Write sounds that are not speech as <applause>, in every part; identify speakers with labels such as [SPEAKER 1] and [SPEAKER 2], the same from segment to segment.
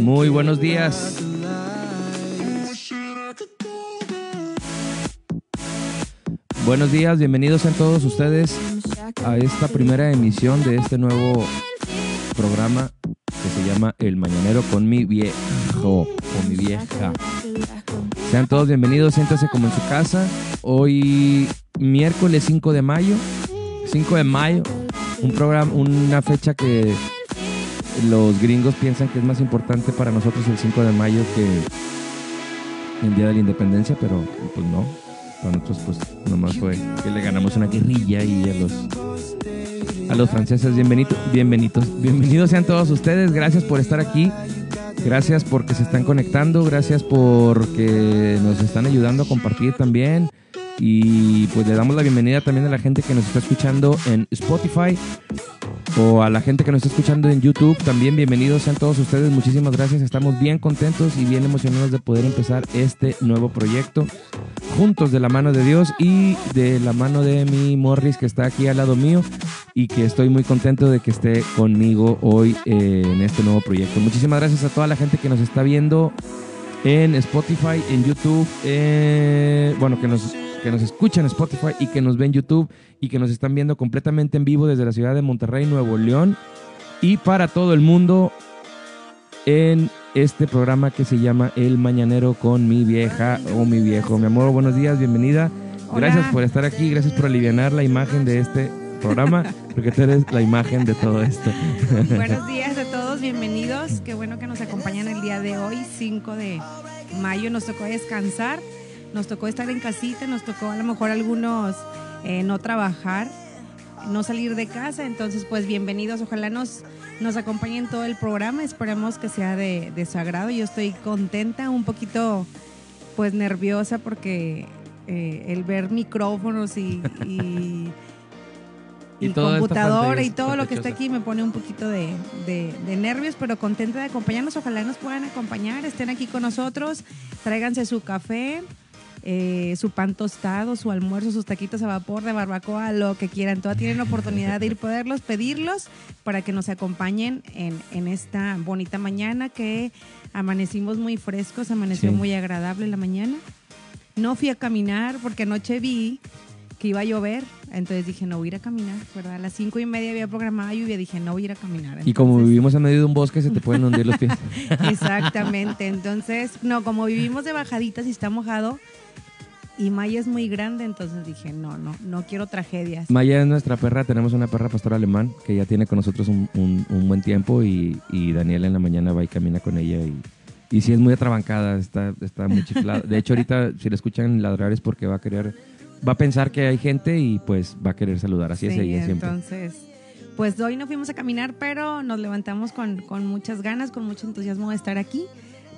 [SPEAKER 1] Muy buenos días. Buenos días, bienvenidos sean todos ustedes a esta primera emisión de este nuevo programa que se llama El Mañanero con mi viejo o mi vieja. Sean todos bienvenidos, siéntase como en su casa. Hoy miércoles 5 de mayo, 5 de mayo, un programa, una fecha que los gringos piensan que es más importante para nosotros el 5 de mayo que el Día de la Independencia, pero pues no. Para nosotros pues nomás fue que le ganamos una guerrilla y a los a los franceses bienvenidos, bienvenidos, bienvenidos sean todos ustedes. Gracias por estar aquí. Gracias porque se están conectando, gracias porque nos están ayudando a compartir también. Y pues le damos la bienvenida también a la gente que nos está escuchando en Spotify o a la gente que nos está escuchando en YouTube. También bienvenidos sean todos ustedes. Muchísimas gracias. Estamos bien contentos y bien emocionados de poder empezar este nuevo proyecto juntos de la mano de Dios y de la mano de mi Morris que está aquí al lado mío y que estoy muy contento de que esté conmigo hoy eh, en este nuevo proyecto. Muchísimas gracias a toda la gente que nos está viendo en Spotify, en YouTube, eh, bueno, que nos que nos escuchan en Spotify y que nos ven en YouTube y que nos están viendo completamente en vivo desde la ciudad de Monterrey, Nuevo León y para todo el mundo en este programa que se llama El Mañanero con mi vieja o mi viejo. Mi amor, buenos días, bienvenida. Gracias por estar aquí, gracias por aliviar la imagen de este programa, porque tú eres la imagen de todo esto.
[SPEAKER 2] Buenos días a todos, bienvenidos. Qué bueno que nos acompañan el día de hoy, 5 de mayo. Nos tocó descansar nos tocó estar en casita, nos tocó a lo mejor algunos eh, no trabajar, no salir de casa, entonces pues bienvenidos, ojalá nos, nos acompañen todo el programa, esperemos que sea de, de su agrado, yo estoy contenta, un poquito pues nerviosa porque eh, el ver micrófonos y, y, <laughs>
[SPEAKER 1] Y
[SPEAKER 2] computadora y todo lo que está aquí me pone un poquito de, de- de nervios, pero contenta de acompañarnos. Ojalá nos puedan acompañar, estén aquí con nosotros, tráiganse su café, eh, su pan tostado, su almuerzo, sus taquitos a vapor de barbacoa, lo que quieran. Todas tienen la oportunidad de ir poderlos pedirlos para que nos acompañen en, en esta bonita mañana que amanecimos muy frescos, amaneció
[SPEAKER 1] Sí.
[SPEAKER 2] muy agradable la mañana. No fui a caminar porque anoche vi que iba a llover, entonces dije, no voy a ir a caminar, ¿verdad? A las cinco y media había programada lluvia, dije, no voy a ir a caminar.
[SPEAKER 1] Y como
[SPEAKER 2] Entonces,
[SPEAKER 1] vivimos en medio de un bosque, se te pueden hundir los pies. <laughs>
[SPEAKER 2] Exactamente, entonces, no, como vivimos de bajaditas y está mojado, y Maya es muy grande, entonces dije, no, no, no quiero tragedias.
[SPEAKER 1] Maya es nuestra perra, tenemos una perra pastor alemán que ya tiene con nosotros un, un- un buen tiempo y, y Daniela en la mañana va y camina con ella y, y sí es muy atrabancada, está, está muy chiflada. De hecho ahorita si le escuchan ladrar es porque va a querer, va a pensar que hay gente y pues va a querer saludar, así es ella siempre.
[SPEAKER 2] Entonces, pues hoy no fuimos a caminar, pero nos levantamos con, con muchas ganas, con mucho entusiasmo de estar aquí.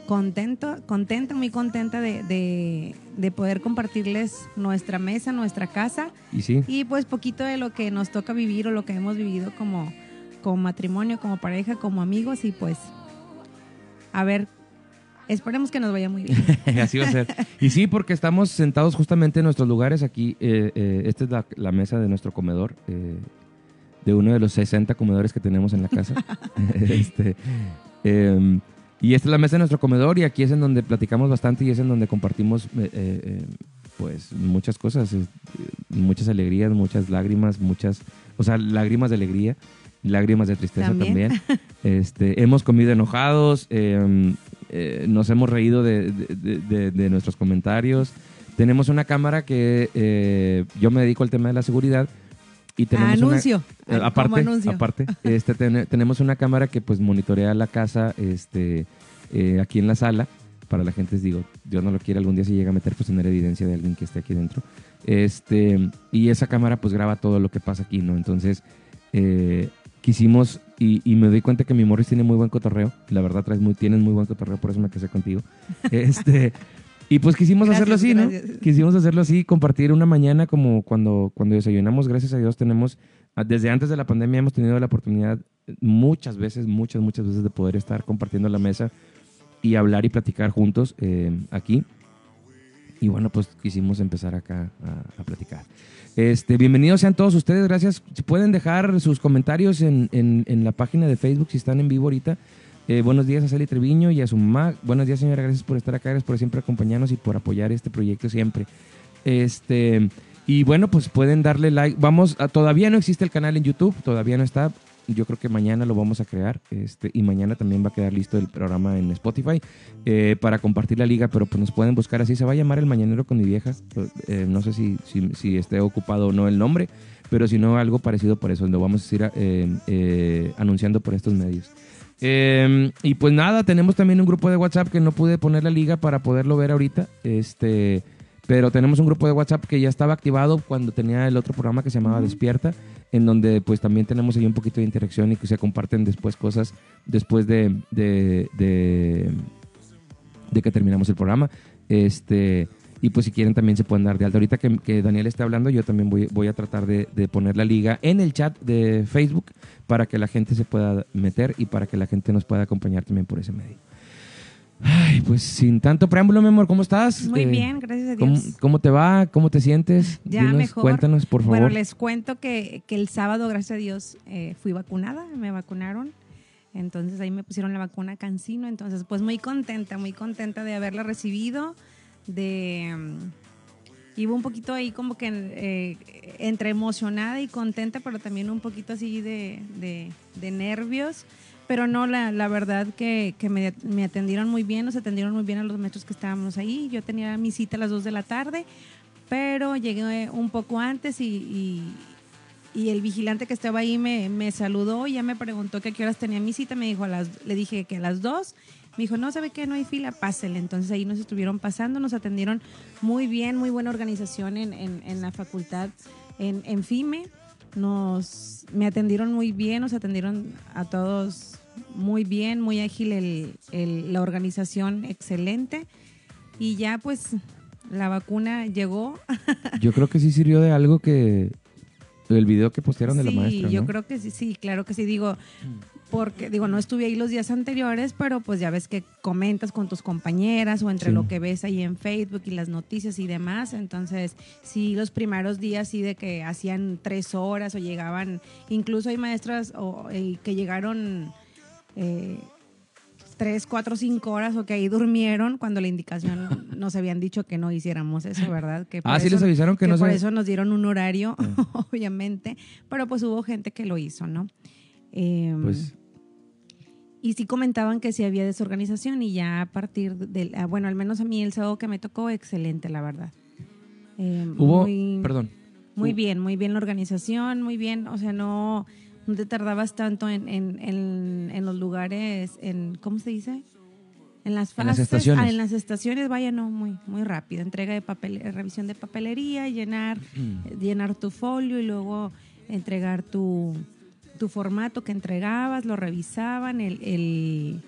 [SPEAKER 2] Contento, contenta, muy contenta de, de- de poder compartirles nuestra mesa, nuestra casa
[SPEAKER 1] Y sí,
[SPEAKER 2] y pues poquito de lo que nos toca vivir o lo que hemos vivido como, como matrimonio, como pareja, como amigos y pues a ver, esperemos que nos vaya muy bien. <laughs>
[SPEAKER 1] así va a ser. Y sí, porque estamos sentados justamente en nuestros lugares aquí. eh, eh, esta es la, la mesa de nuestro comedor, eh, de uno de los 60 comedores que tenemos en la casa. <laughs> <laughs> este, eh, y esta es la mesa de nuestro comedor y aquí es en donde platicamos bastante y es en donde compartimos eh, eh, eh, pues muchas cosas, eh, muchas alegrías, muchas lágrimas, muchas, o sea, lágrimas de alegría, lágrimas de tristeza
[SPEAKER 2] También.
[SPEAKER 1] también. <laughs> Este, hemos comido enojados, nos hemos reído de, de- de- de- de nuestros comentarios. Tenemos una cámara que yo me dedico al tema de la seguridad y tenemos
[SPEAKER 2] anuncio. Como
[SPEAKER 1] aparte,
[SPEAKER 2] anuncio.
[SPEAKER 1] aparte este, ten- tenemos una cámara que pues monitorea la casa este, eh, aquí en la sala. Para la gente, les digo, Dios no lo quiere, algún día se llega a meter, pues tener evidencia de alguien que esté aquí dentro. Este, y esa cámara pues graba todo lo que pasa aquí, ¿no? Entonces, eh, quisimos, y, y me doy cuenta que mi Morris tiene muy buen cotorreo. La verdad, traes muy, tienes muy buen cotorreo, por eso me casé contigo. <laughs> Este, y pues quisimos
[SPEAKER 2] Gracias,
[SPEAKER 1] hacerlo así, ¿no? Quisimos hacerlo así, compartir una mañana como cuando, cuando desayunamos. Gracias a Dios tenemos, desde antes de la pandemia hemos tenido la oportunidad muchas veces, muchas, muchas veces de poder estar compartiendo la mesa y hablar y platicar juntos eh, aquí. Y bueno, pues quisimos empezar acá a, platicar. Este, bienvenidos sean todos ustedes, gracias. Pueden dejar sus comentarios en, en- la página de Facebook, si están en vivo ahorita, Eh, buenos días a Sally Treviño y a su mamá. Buenos días, señora. Gracias por estar acá, gracias por siempre acompañarnos y por apoyar este proyecto siempre. Este, y bueno, pues pueden darle like. Vamos, a, todavía no existe el canal en YouTube, todavía no está. Yo creo que mañana lo vamos a crear este, y mañana también va a quedar listo el programa en Spotify eh, para compartir la liga, pero pues nos pueden buscar así. Se va a llamar El Mañanero con mi vieja. Eh, no sé si, si, esté ocupado o no el nombre, pero si no, algo parecido por eso. Lo vamos a ir eh, anunciando por estos medios. y pues nada, tenemos también un grupo de WhatsApp que no pude poner la liga para poderlo ver ahorita. Este, pero tenemos un grupo de WhatsApp que ya estaba activado cuando tenía el otro programa que se llamaba Despierta, en donde pues también tenemos ahí un poquito de interacción y que se comparten después cosas después de, de, de, que terminamos el programa. Este, y pues si quieren también se pueden dar de alta. Ahorita que, Daniel esté hablando, yo también voy, voy a tratar de, de, poner la liga en el chat de Facebook para que la gente se pueda meter y para que la gente nos pueda acompañar también por ese medio. Ay, pues sin tanto preámbulo, mi amor, ¿cómo estás?
[SPEAKER 2] Muy eh, bien, gracias a Dios.
[SPEAKER 1] ¿cómo, te va? ¿Cómo te sientes?
[SPEAKER 2] Ya mejor.
[SPEAKER 1] Cuéntanos, por favor.
[SPEAKER 2] Bueno, les cuento que, que el sábado, gracias a Dios, eh, fui vacunada, me vacunaron. Entonces ahí me pusieron la vacuna Cancino. Entonces, pues muy contenta, muy contenta de haberla recibido. De. Um, iba un poquito ahí como que eh, entre emocionada y contenta, pero también un poquito así de, de, de nervios pero no, la, la verdad que, que me, me, atendieron muy bien, nos atendieron muy bien a los metros que estábamos ahí. Yo tenía mi cita a las 2 de la tarde, pero llegué un poco antes y, y, el vigilante que estaba ahí me, me, saludó y ya me preguntó que a qué horas tenía mi cita. Me dijo a las, le dije que a las 2. Me dijo, no, ¿sabe qué? No hay fila, pásele. Entonces ahí nos estuvieron pasando, nos atendieron muy bien, muy buena organización en, en, en la facultad, en, en FIME nos me atendieron muy bien, nos atendieron a todos muy bien, muy ágil el, la organización, excelente. Y ya pues la vacuna llegó. <laughs>
[SPEAKER 1] Yo creo que sí sirvió de algo que el video que postearon de la maestra.
[SPEAKER 2] Sí, yo creo que sí, sí, claro que sí. Digo, porque digo, no estuve ahí los días anteriores, pero pues ya ves que comentas con tus compañeras o entre lo que ves ahí en Facebook y las noticias y demás. Entonces, sí, los primeros días sí de que hacían tres horas o llegaban, incluso hay maestras o, eh, que llegaron eh, tres, cuatro, cinco horas o que ahí durmieron cuando la indicación <laughs> nos habían dicho que no hiciéramos eso, ¿verdad? Que
[SPEAKER 1] ah, sí les avisaron que, no
[SPEAKER 2] Por eso nos dieron un horario, ah. <laughs> obviamente, pero pues hubo gente que lo hizo, ¿no? Em, pues. Y sí comentaban que sí había desorganización y ya a partir del, ah, bueno, al menos a mí el sábado que me tocó, excelente, la verdad.
[SPEAKER 1] Em, Hubo, perdón.
[SPEAKER 2] Muy bien, muy bien la organización, muy bien, o sea, no, no te tardabas tanto en, los lugares, en, ¿cómo se dice? En las
[SPEAKER 1] fases, en las estaciones.
[SPEAKER 2] Ah, en las estaciones, vaya, no, muy, muy rápido. Entrega de papel, revisión de papelería, llenar, <clears throat> llenar tu folio y luego entregar tu, tu formato que entregabas, lo revisaban, el, el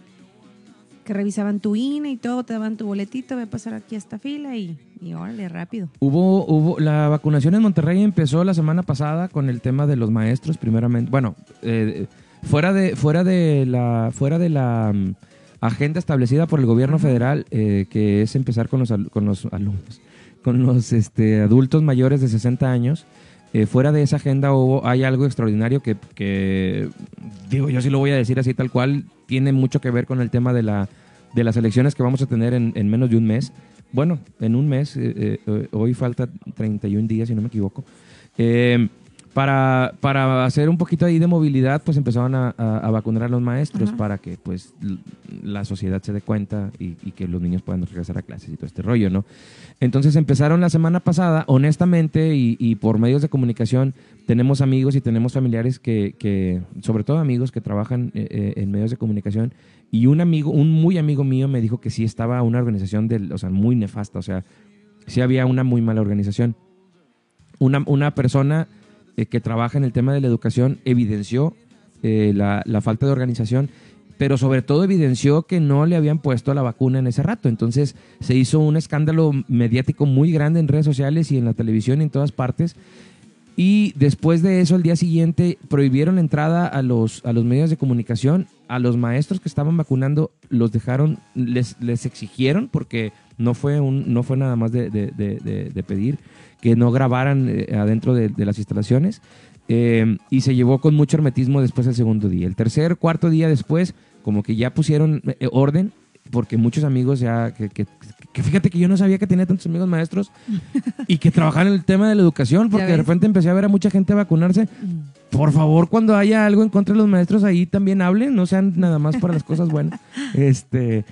[SPEAKER 2] que revisaban tu INE y todo, te daban tu boletito, voy a pasar aquí a esta fila y, y órale, rápido.
[SPEAKER 1] Hubo, hubo, la vacunación en Monterrey empezó la semana pasada con el tema de los maestros, primeramente, bueno, eh, fuera de, fuera de la, fuera de la mm, agenda establecida por el gobierno federal, eh, que es empezar con los, con los alumnos, con los este, adultos mayores de 60 años, eh, fuera de esa agenda hubo, hay algo extraordinario que, digo, yo sí lo voy a decir así tal cual, tiene mucho que ver con el tema de, la, de las elecciones que vamos a tener en, menos de un mes. Bueno, en un mes, eh, eh, hoy falta 31 días, si no me equivoco. Para, para hacer un poquito ahí de movilidad, pues empezaban a, vacunar a los maestros para que pues la sociedad se dé cuenta y, y, que los niños puedan regresar a clases y todo este rollo, ¿no? Entonces empezaron la semana pasada, honestamente, y, por medios de comunicación, tenemos amigos y tenemos familiares que, sobre todo amigos que trabajan eh, eh, en medios de comunicación, y un amigo, un muy amigo mío me dijo que sí estaba una organización del, o sea, muy nefasta, o sea, sí había una muy mala organización. Una, una persona eh, que trabaja en el tema de la educación evidenció la, la falta de organización pero sobre todo evidenció que no le habían puesto la vacuna en ese rato. Entonces se hizo un escándalo mediático muy grande en redes sociales y en la televisión y en todas partes. Y después de eso, al día siguiente, prohibieron la entrada a los, a los medios de comunicación. A los maestros que estaban vacunando los dejaron, les, les exigieron, porque no fue, un, no fue nada más de, de, pedir que no grabaran eh, adentro de, las instalaciones. Eh, y se llevó con mucho hermetismo después del segundo día. El tercer, cuarto día después, como que ya pusieron eh, orden, porque muchos amigos ya, que- que fíjate que yo no sabía que tenía tantos amigos maestros y que trabajaban en el tema de la educación, porque de repente empecé a ver a mucha gente vacunarse. Por favor, cuando haya algo en contra de los maestros, ahí también hablen, no sean nada más para las cosas buenas. <laughs> Este,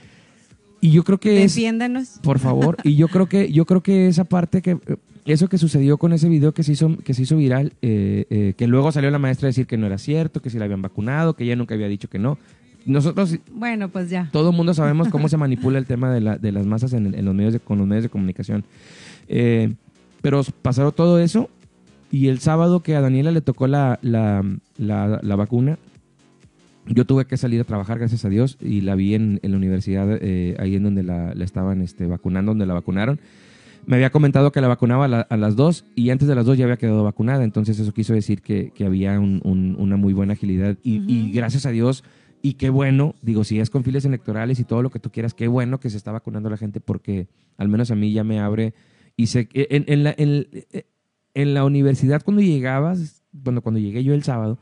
[SPEAKER 1] y yo creo que es,
[SPEAKER 2] Defiéndanos.
[SPEAKER 1] por favor, y yo creo que, yo creo que esa parte que, eso que sucedió con ese video que se hizo, que se hizo viral, eh, eh, que luego salió la maestra a decir que no era cierto, que si la habían vacunado, que ella nunca había dicho que no. Nosotros
[SPEAKER 2] Bueno, pues ya.
[SPEAKER 1] todo el mundo sabemos cómo se manipula el tema de, la- de las masas en, en los medios de, con los medios de comunicación. Eh, pero pasaron todo eso y el sábado que a Daniela le tocó la, la, la- la vacuna, yo tuve que salir a trabajar, gracias a Dios, y la vi en, en la universidad, eh, ahí en donde la, la estaban este, vacunando, donde la vacunaron. Me había comentado que la vacunaba a, la- a las dos y antes de las dos ya había quedado vacunada, entonces eso quiso decir que, que había un- un- una muy buena agilidad y, y gracias a Dios y qué bueno, digo, si es con files electorales y todo lo que tú quieras, qué bueno que se está vacunando la gente porque al menos a mí ya me abre y sé que en, en la, en, en la universidad cuando llegabas, cuando, cuando llegué yo el sábado,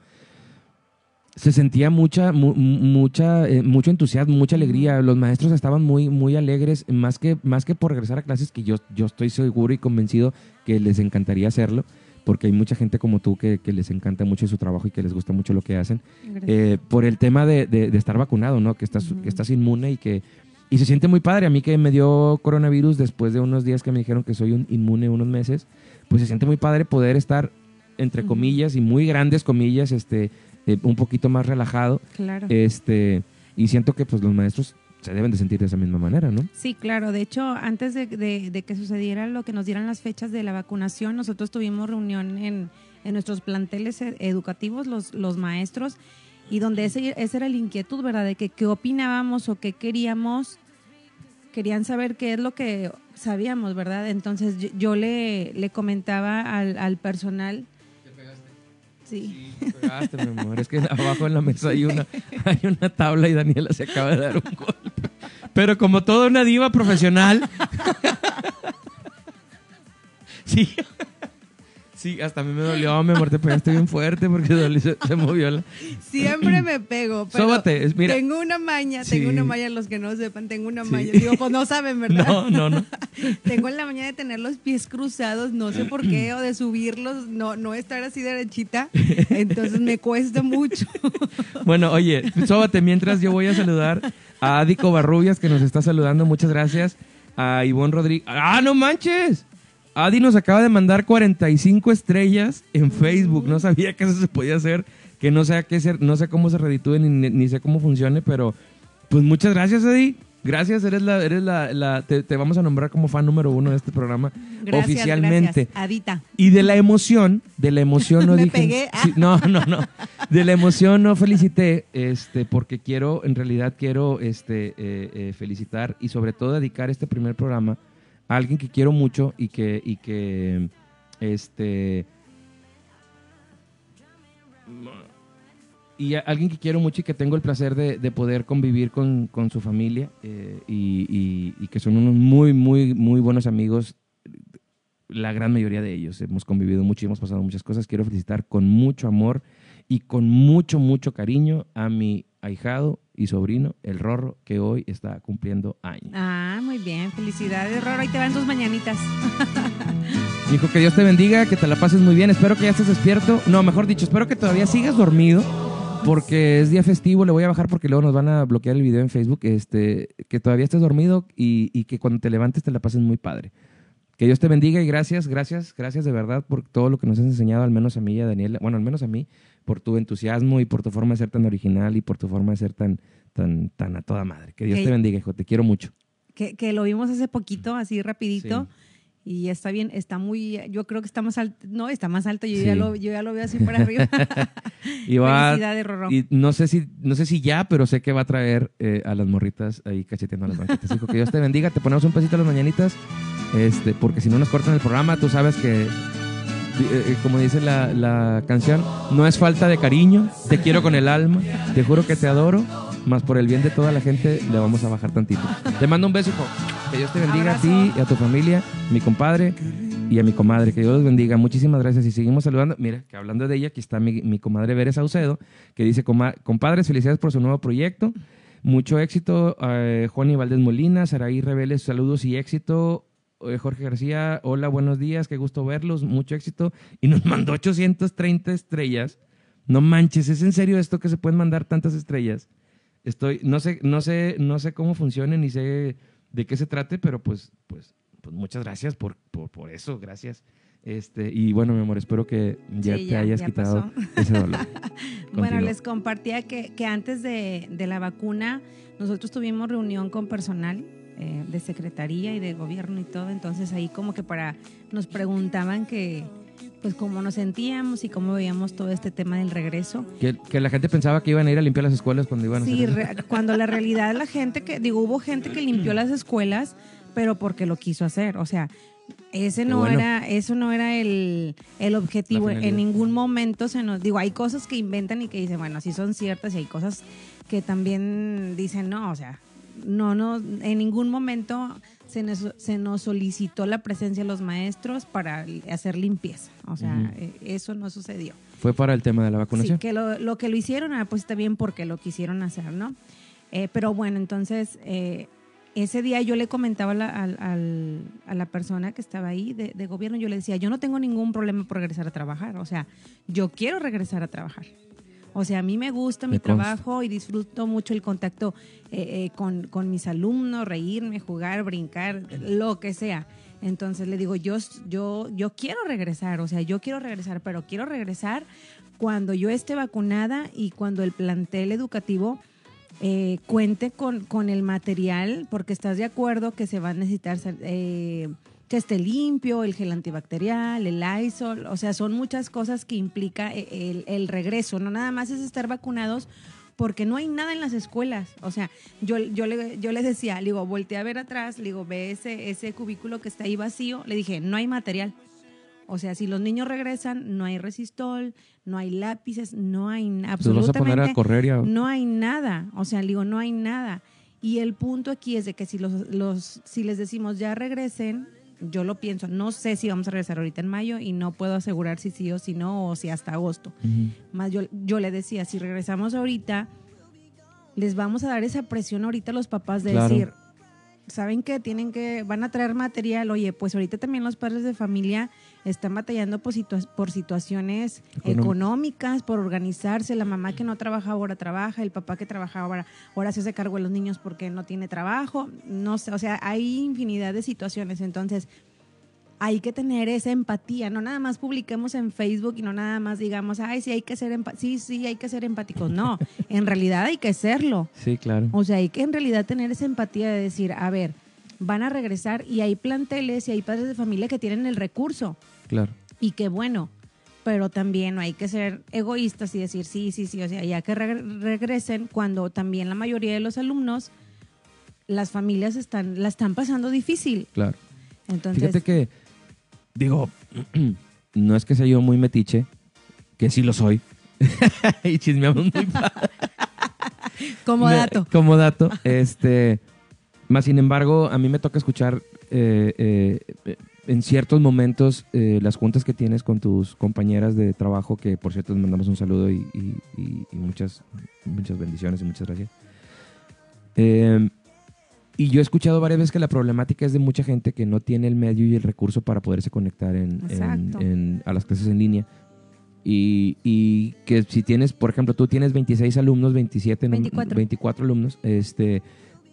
[SPEAKER 1] se sentía mucha, mu- mucha, eh, mucho entusiasmo, mucha alegría. Los maestros estaban muy, muy alegres, más que, más que por regresar a clases, que yo, yo estoy seguro y convencido que les encantaría hacerlo, porque hay mucha gente como tú que, que les encanta mucho su trabajo y que les gusta mucho lo que hacen. Eh, por el tema de, de- de estar vacunado, ¿no? Que estás, que estás inmune y que y se siente muy padre. A mí que me dio coronavirus después de unos días que me dijeron que soy un inmune unos meses, pues se siente muy padre poder estar entre comillas y muy grandes comillas, este, eh, un poquito más relajado,
[SPEAKER 2] claro.
[SPEAKER 1] este, y siento que pues los maestros se deben de sentir de esa misma manera, ¿no?
[SPEAKER 2] Sí, claro. De hecho, antes de, que sucediera lo que nos dieran las fechas de la vacunación, nosotros tuvimos reunión en, en nuestros planteles e- educativos, los, los maestros, y donde ese, esa era la inquietud, ¿verdad? De que qué opinábamos o qué queríamos. Querían saber qué es lo que sabíamos, ¿verdad? Entonces yo, yo le, le comentaba al, al personal. Sí. <laughs>
[SPEAKER 1] pegaste, mi amor. Es que abajo en la mesa hay una, hay una tabla y Daniela se acaba de dar un golpe. Pero como toda una diva profesional. <laughs> Sí. Sí, hasta a mí me dolió, mi amor, te pegaste bien fuerte porque dolió- se, se movió la...
[SPEAKER 2] Siempre me pego, pero
[SPEAKER 1] Sóbate, mira.
[SPEAKER 2] tengo una maña,
[SPEAKER 1] Sí.
[SPEAKER 2] tengo una maña, los que no sepan, tengo una
[SPEAKER 1] Sí.
[SPEAKER 2] maña. Digo, pues no saben, ¿verdad? <laughs>
[SPEAKER 1] No, no, no. <laughs>
[SPEAKER 2] Tengo en la mañana de tener los pies cruzados, no sé por qué, o de subirlos, no, no estar así derechita. Entonces me cuesta mucho. <laughs>
[SPEAKER 1] Bueno, oye, sóbate mientras yo voy a saludar a Adi Covarrubias que nos está saludando, muchas gracias. A Ivonne Rodríguez. ¡Ah, no manches! Adi nos acaba de mandar 45 estrellas en Facebook. No sabía que eso se podía hacer, que no sé, qué ser, no sé cómo se reditúe ni, ni sé cómo funcione, pero pues muchas gracias, Adi. Gracias, eres la, eres la, la- te, te vamos a nombrar como fan número uno de este programa
[SPEAKER 2] Gracias,
[SPEAKER 1] oficialmente.
[SPEAKER 2] gracias. Adita.
[SPEAKER 1] Y de la emoción, de la emoción <laughs> no
[SPEAKER 2] Me
[SPEAKER 1] dije.
[SPEAKER 2] pegué.
[SPEAKER 1] Sí, <laughs> no, no, no. De la emoción no felicité, este, porque quiero, en realidad quiero este, eh, eh, felicitar y sobre todo dedicar este primer programa alguien que quiero mucho y que, y que este y alguien que quiero mucho y que tengo el placer de, de poder convivir con, con su familia eh, y, y- y que son unos muy, muy, muy buenos amigos la gran mayoría de ellos. Hemos convivido mucho y hemos pasado muchas cosas. Quiero felicitar con mucho amor y con mucho, mucho cariño a mi ahijado y sobrino, el Rorro, que hoy está cumpliendo años.
[SPEAKER 2] Ah, muy bien. Felicidades, Roro. Ahí te van tus mañanitas. <laughs>
[SPEAKER 1] Dijo que Dios te bendiga, que te la pases muy bien. Espero que ya estés despierto. No, mejor dicho, espero que todavía sigas dormido. Porque es día festivo, le voy a bajar porque luego nos van a bloquear el video en Facebook. Este, que todavía estés dormido y, y que cuando te levantes te la pases muy padre. Que Dios te bendiga y gracias, gracias, gracias de verdad por todo lo que nos has enseñado, al menos a mí y a Daniela, bueno, al menos a mí, por tu entusiasmo y por tu forma de ser tan original y por tu forma de ser tan, tan, tan a toda madre. Que Dios
[SPEAKER 2] Ok.
[SPEAKER 1] te bendiga, hijo, te quiero mucho.
[SPEAKER 2] Que, que lo vimos hace poquito, así rapidito. Y está bien, está muy, yo creo que está más alto, no, está más alto, yo,
[SPEAKER 1] Sí.
[SPEAKER 2] ya, lo, yo ya lo veo así para arriba. <laughs> <laughs>
[SPEAKER 1] Y va, y no sé si, no sé si ya, pero sé que va a traer eh, a las morritas ahí cacheteando a las banquetas. Hijo, que Dios te bendiga, te ponemos un pesito a las mañanitas, este, porque si no nos cortan el programa, tú sabes que, eh, eh, como dice la, la canción, no es falta de cariño, te quiero con el alma, te juro que te adoro, más por el bien de toda la gente le vamos a bajar tantito. Te mando un beso, hijo. Que Dios te bendiga a ti y a tu familia, mi compadre y a mi comadre. Que Dios los bendiga. Muchísimas gracias. Y seguimos saludando. Mira, que hablando de ella, aquí está mi, mi comadre Veres Saucedo, que dice, "Coma- compadres, felicidades por su nuevo proyecto. Mucho éxito, eh, Juan y Valdés Molina, Saraí Rebeles, saludos y éxito. Eh, Jorge García, hola, buenos días, qué gusto verlos, mucho éxito. Y nos <laughs> mandó 830 estrellas. No manches, ¿es en serio esto que se pueden mandar tantas estrellas? Estoy, no sé, no sé, no sé cómo funcione ni sé de qué se trate, pero pues, pues, pues muchas gracias por, por, por eso, gracias. Este, y bueno, mi amor, espero que ya
[SPEAKER 2] Sí,
[SPEAKER 1] te
[SPEAKER 2] ya-
[SPEAKER 1] hayas
[SPEAKER 2] ya
[SPEAKER 1] quitado
[SPEAKER 2] pasó. <laughs>
[SPEAKER 1] ese dolor. <laughs>
[SPEAKER 2] Bueno, les compartía que, que antes de, de la vacuna nosotros tuvimos reunión con personal eh, de secretaría y de gobierno y todo, entonces ahí como que para nos preguntaban que pues cómo nos sentíamos y cómo veíamos todo este tema del regreso.
[SPEAKER 1] Que, que la gente pensaba que iban a ir a limpiar las escuelas cuando iban a
[SPEAKER 2] Sí, re- <laughs> cuando la realidad la gente que digo hubo gente que limpió las escuelas, pero porque lo quiso hacer, o sea, ese no
[SPEAKER 1] bueno.
[SPEAKER 2] era eso no era el, el objetivo. En ningún momento se nos digo, hay cosas que inventan y que dicen, bueno, sí son ciertas y hay cosas que también dicen, no, o sea, no no en ningún momento se nos, se nos solicitó la presencia de los maestros para hacer limpieza. O sea, eh, eso no sucedió.
[SPEAKER 1] Fue para el tema de la vacunación.
[SPEAKER 2] Sí, que lo, lo que lo hicieron, ah, pues está bien porque lo quisieron hacer, ¿no? Eh, pero bueno, entonces, eh, ese día yo le comentaba a la, al- al- a la persona que estaba ahí de, de gobierno, yo le decía, yo no tengo ningún problema por regresar a trabajar, o sea, yo quiero regresar a trabajar. O sea, a mí me gusta mi trabajo y disfruto mucho el contacto eh, eh, con, con mis alumnos, reírme, jugar, brincar, lo que sea. Entonces le digo, yo, yo, yo quiero regresar, o sea, yo quiero regresar, pero quiero regresar cuando yo esté vacunada y cuando el plantel educativo eh, cuente con, con el material, porque estás de acuerdo que se va a necesitar eh, que esté limpio, el gel antibacterial, el Lysol, o sea, son muchas cosas que implica eh, el, el regreso, no nada más es estar vacunados porque no hay nada en las escuelas. O sea, yo, yo, le, yo le decía, le digo, volteé a ver atrás, le digo, ve ese, ese cubículo que está ahí vacío, le dije, no hay material. O sea, si los niños regresan, no hay resistol, no hay lápices, no hay
[SPEAKER 1] Los vas a poner a
[SPEAKER 2] absolutamente
[SPEAKER 1] correr y a-
[SPEAKER 2] no hay nada. O sea, digo, no hay nada. Y el punto aquí es de que si los, los si les decimos ya regresen, yo lo pienso, no sé si vamos a regresar ahorita en mayo y no puedo asegurar si sí o si no o si hasta agosto. Más yo, yo le decía, si regresamos ahorita, les vamos a dar esa presión ahorita a los papás de
[SPEAKER 1] Claro.
[SPEAKER 2] decir, ¿saben qué? Tienen que, van a traer material. Oye, pues ahorita también los padres de familia están batallando por, situa- por situaciones
[SPEAKER 1] Económicas.
[SPEAKER 2] económicas, por organizarse. La mamá que no trabaja ahora trabaja, el papá que trabaja ahora, ahora se hace cargo de los niños porque no tiene trabajo. No sé, o sea, hay infinidad de situaciones. Entonces, hay que tener esa empatía, no nada más publiquemos en Facebook y no nada más digamos, ay, sí hay que ser sí, sí, hay que ser empáticos. No, <laughs> en realidad hay que serlo.
[SPEAKER 1] Sí, claro.
[SPEAKER 2] O sea, hay que en realidad tener esa empatía de decir, a ver, van a regresar y hay planteles y hay padres de familia que tienen el recurso
[SPEAKER 1] Claro.
[SPEAKER 2] y qué bueno, pero también no hay que ser egoístas y decir, sí, sí, sí, o sea, ya que re- regresen cuando también la mayoría de los alumnos, las familias están, la están pasando difícil.
[SPEAKER 1] Claro.
[SPEAKER 2] Entonces,
[SPEAKER 1] Fíjate que, digo, <clears throat> no es que sea yo muy metiche, que sí lo soy. <laughs> y chismeamos muy padre.
[SPEAKER 2] como dato.
[SPEAKER 1] Como dato. Este, más sin embargo, a mí me toca escuchar eh, eh, en ciertos momentos eh, las juntas que tienes con tus compañeras de trabajo, que por cierto les mandamos un saludo y, y- y- y muchas, muchas bendiciones y muchas gracias. Y yo he escuchado varias veces que la problemática es de mucha gente que no tiene el medio y el recurso para poderse conectar en, en-
[SPEAKER 2] Exacto.
[SPEAKER 1] en- a las clases en línea. Y, y que si tienes, por ejemplo, tú tienes 26 alumnos, 27, no-
[SPEAKER 2] 24.
[SPEAKER 1] 24 alumnos, este,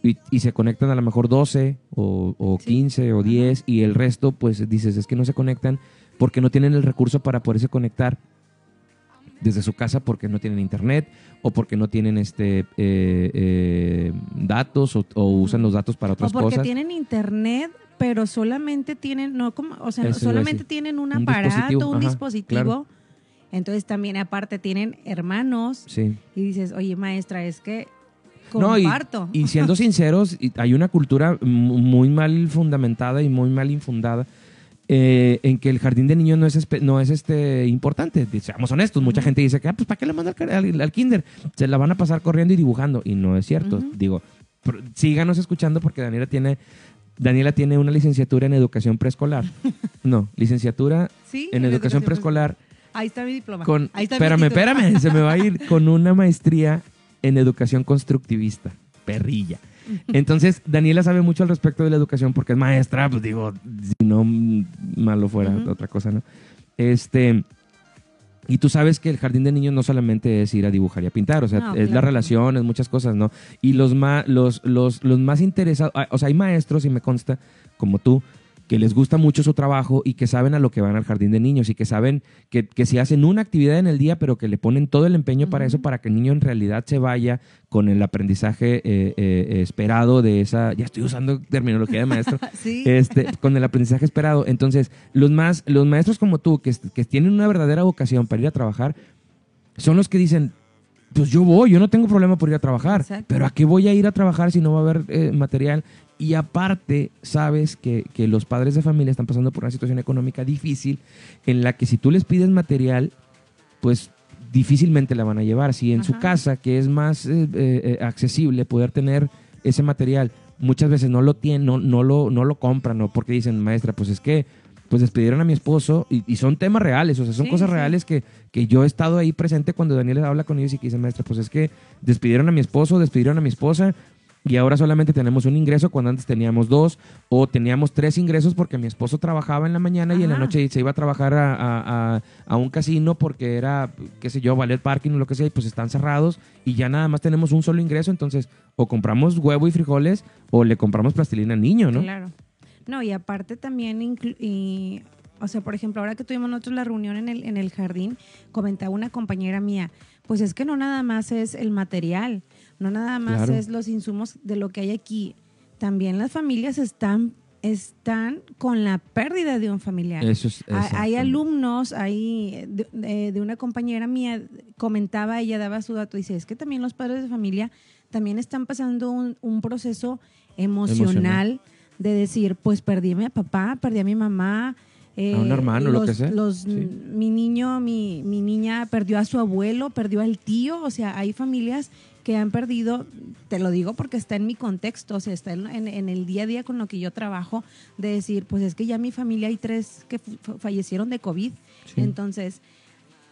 [SPEAKER 1] y, y se conectan a lo mejor 12 o, o
[SPEAKER 2] Sí.
[SPEAKER 1] 15 o 10 y el resto, pues dices, es que no se conectan porque no tienen el recurso para poderse conectar desde su casa porque no tienen internet o porque no tienen este eh, eh, datos o, o usan los datos para
[SPEAKER 2] O
[SPEAKER 1] otras
[SPEAKER 2] porque
[SPEAKER 1] cosas.
[SPEAKER 2] tienen internet, pero solamente tienen, no como, o sea,
[SPEAKER 1] Eso
[SPEAKER 2] solamente tienen un
[SPEAKER 1] Un
[SPEAKER 2] aparato,
[SPEAKER 1] dispositivo,
[SPEAKER 2] un
[SPEAKER 1] ajá,
[SPEAKER 2] dispositivo.
[SPEAKER 1] claro.
[SPEAKER 2] Entonces también aparte tienen hermanos
[SPEAKER 1] Sí.
[SPEAKER 2] y dices, oye maestra, es que
[SPEAKER 1] No, y-
[SPEAKER 2] comparto.
[SPEAKER 1] Y, siendo <laughs> sinceros, hay una cultura mu- muy mal fundamentada y muy mal infundada eh, en que el jardín de niños no es, no es este importante. Seamos honestos, mucha gente dice que, ah, pues, ¿para qué le manda al, car- al- al kinder? Se la van a pasar corriendo y dibujando. Y no es cierto. Digo, síganos escuchando porque Daniela tiene, Daniela tiene una licenciatura en educación preescolar. <laughs> No, licenciatura
[SPEAKER 2] Sí,
[SPEAKER 1] en educación preescolar
[SPEAKER 2] Ahí está mi diploma.
[SPEAKER 1] con,
[SPEAKER 2] Ahí está
[SPEAKER 1] espérame, espérame, se me va a ir con una maestría en educación constructivista. perrilla. <laughs> Entonces, Daniela sabe mucho al respecto de la educación porque es maestra, pues digo, si no malo fuera otra cosa, ¿no? Este, y tú sabes que el jardín de niños no solamente es ir a dibujar y a pintar, o sea, es la relación, es muchas cosas, ¿no? Y los más, los, los, los más interesados, ah, o sea, hay maestros, y me consta, como tú, que les gusta mucho su trabajo y que saben a lo que van al jardín de niños y que saben que, si hacen una actividad en el día, pero que le ponen todo el empeño para eso, para que el niño en realidad se vaya con el aprendizaje eh, eh, esperado de esa, ya estoy usando terminología de maestro, <laughs> este, con el aprendizaje esperado. Entonces, los, más, los maestros como tú, que, que tienen una verdadera vocación para ir a trabajar, son los que dicen, pues yo voy, yo no tengo problema por ir a trabajar, pero ¿a qué voy a ir a trabajar si no va a haber eh, material? Y aparte, sabes que, los padres de familia están pasando por una situación económica difícil en la que si tú les pides material, pues difícilmente la van a llevar. Si en su casa, que es más eh, eh, accesible poder tener ese material, muchas veces no lo tienen, no, no, lo, no lo compran, o porque dicen, maestra, pues es que pues despidieron a mi esposo y, son temas reales, o sea, son cosas reales que, que, yo he estado ahí presente cuando Daniel habla con ellos y que dice, maestra, pues es que despidieron a mi esposo, despidieron a mi esposa y ahora solamente tenemos un ingreso cuando antes teníamos dos o teníamos tres ingresos porque mi esposo trabajaba en la mañana y en la noche se iba a trabajar a, un casino porque era, qué sé yo, valer parking o lo que sea y pues están cerrados y ya nada más tenemos un solo ingreso, entonces o compramos huevo y frijoles o le compramos plastilina al niño, ¿no?
[SPEAKER 2] Claro. No, y aparte también, y, o sea, por ejemplo, ahora que tuvimos nosotros la reunión en el, en el jardín, comentaba una compañera mía, pues es que no nada más es el material, no nada más es los insumos de lo que hay aquí. También las familias están están con la pérdida de un familiar.
[SPEAKER 1] Eso es,
[SPEAKER 2] hay, alumnos, hay de, una compañera mía comentaba, ella daba su dato, dice, es que también los padres de familia también están pasando un, proceso emocional, de decir, pues perdí a mi papá, perdí a mi mamá.
[SPEAKER 1] a un eh, hermano, lo que sea.
[SPEAKER 2] Mi niño, mi, mi niña perdió a su abuelo, perdió al tío, o sea, hay familias que han perdido, te lo digo porque está en mi contexto, o sea, está en, el día a día con lo que yo trabajo, de decir, pues es que ya mi familia hay tres que fallecieron de COVID, entonces,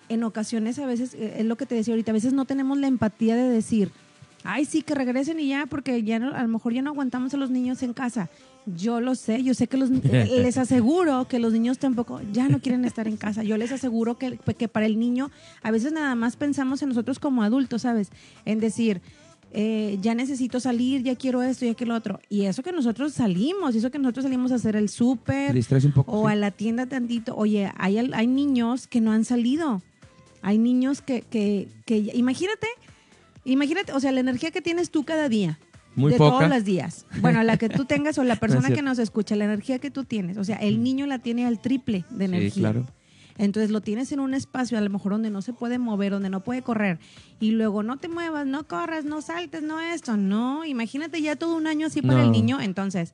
[SPEAKER 2] en ocasiones a veces, eh, es lo que te decía ahorita, a veces no tenemos la empatía de decir, ay, sí, que regresen y ya, porque ya no, a lo mejor ya no aguantamos a los niños en casa. Yo lo sé, yo sé que los, <laughs> les aseguro que los niños tampoco ya no quieren estar en casa. Yo les aseguro que, que para el niño, a veces nada más pensamos en nosotros como adultos, ¿sabes? En decir, eh, ya necesito salir, ya quiero esto, ya quiero lo otro. Y eso que nosotros salimos, eso que nosotros salimos a hacer el súper o a la tienda tantito. Oye, hay, hay niños que no han salido. Hay niños que, que, que imagínate, imagínate, o sea, la energía que tienes tú cada día
[SPEAKER 1] muy
[SPEAKER 2] de
[SPEAKER 1] todos
[SPEAKER 2] los días. Bueno, la que tú tengas o la <laughs> persona que nos escucha, la energía que tú tienes. O sea, el niño la tiene al triple de energía. Sí, claro. Entonces lo tienes en un espacio a lo mejor donde no se puede mover, donde no puede correr. Y luego no te muevas, no corras, no saltes, no esto. No, imagínate ya todo un año así para el niño. Entonces,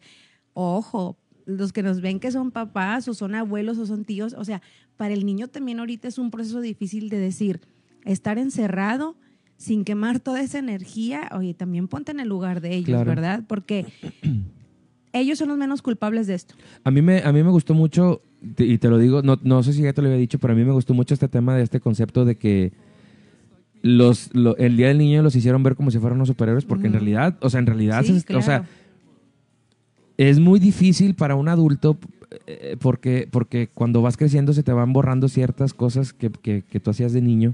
[SPEAKER 2] ojo, los que nos ven que son papás o son abuelos o son tíos, o sea, para el niño también ahorita es un proceso difícil de decir, estar encerrado sin quemar toda esa energía, oye, también ponte en el lugar de ellos, ¿verdad? Porque <clears throat> ellos son los menos culpables de esto.
[SPEAKER 1] A mí me, a mí me gustó mucho, y te lo digo, no, no sé si ya te lo había dicho, pero a mí me gustó mucho este tema de este concepto de que los, el Día del Niño los hicieron ver como si fueran unos superhéroes, porque en realidad, o sea, en realidad, o sea, es muy difícil para un adulto eh, porque, porque cuando vas creciendo se te van borrando ciertas cosas que, que, que tú hacías de niño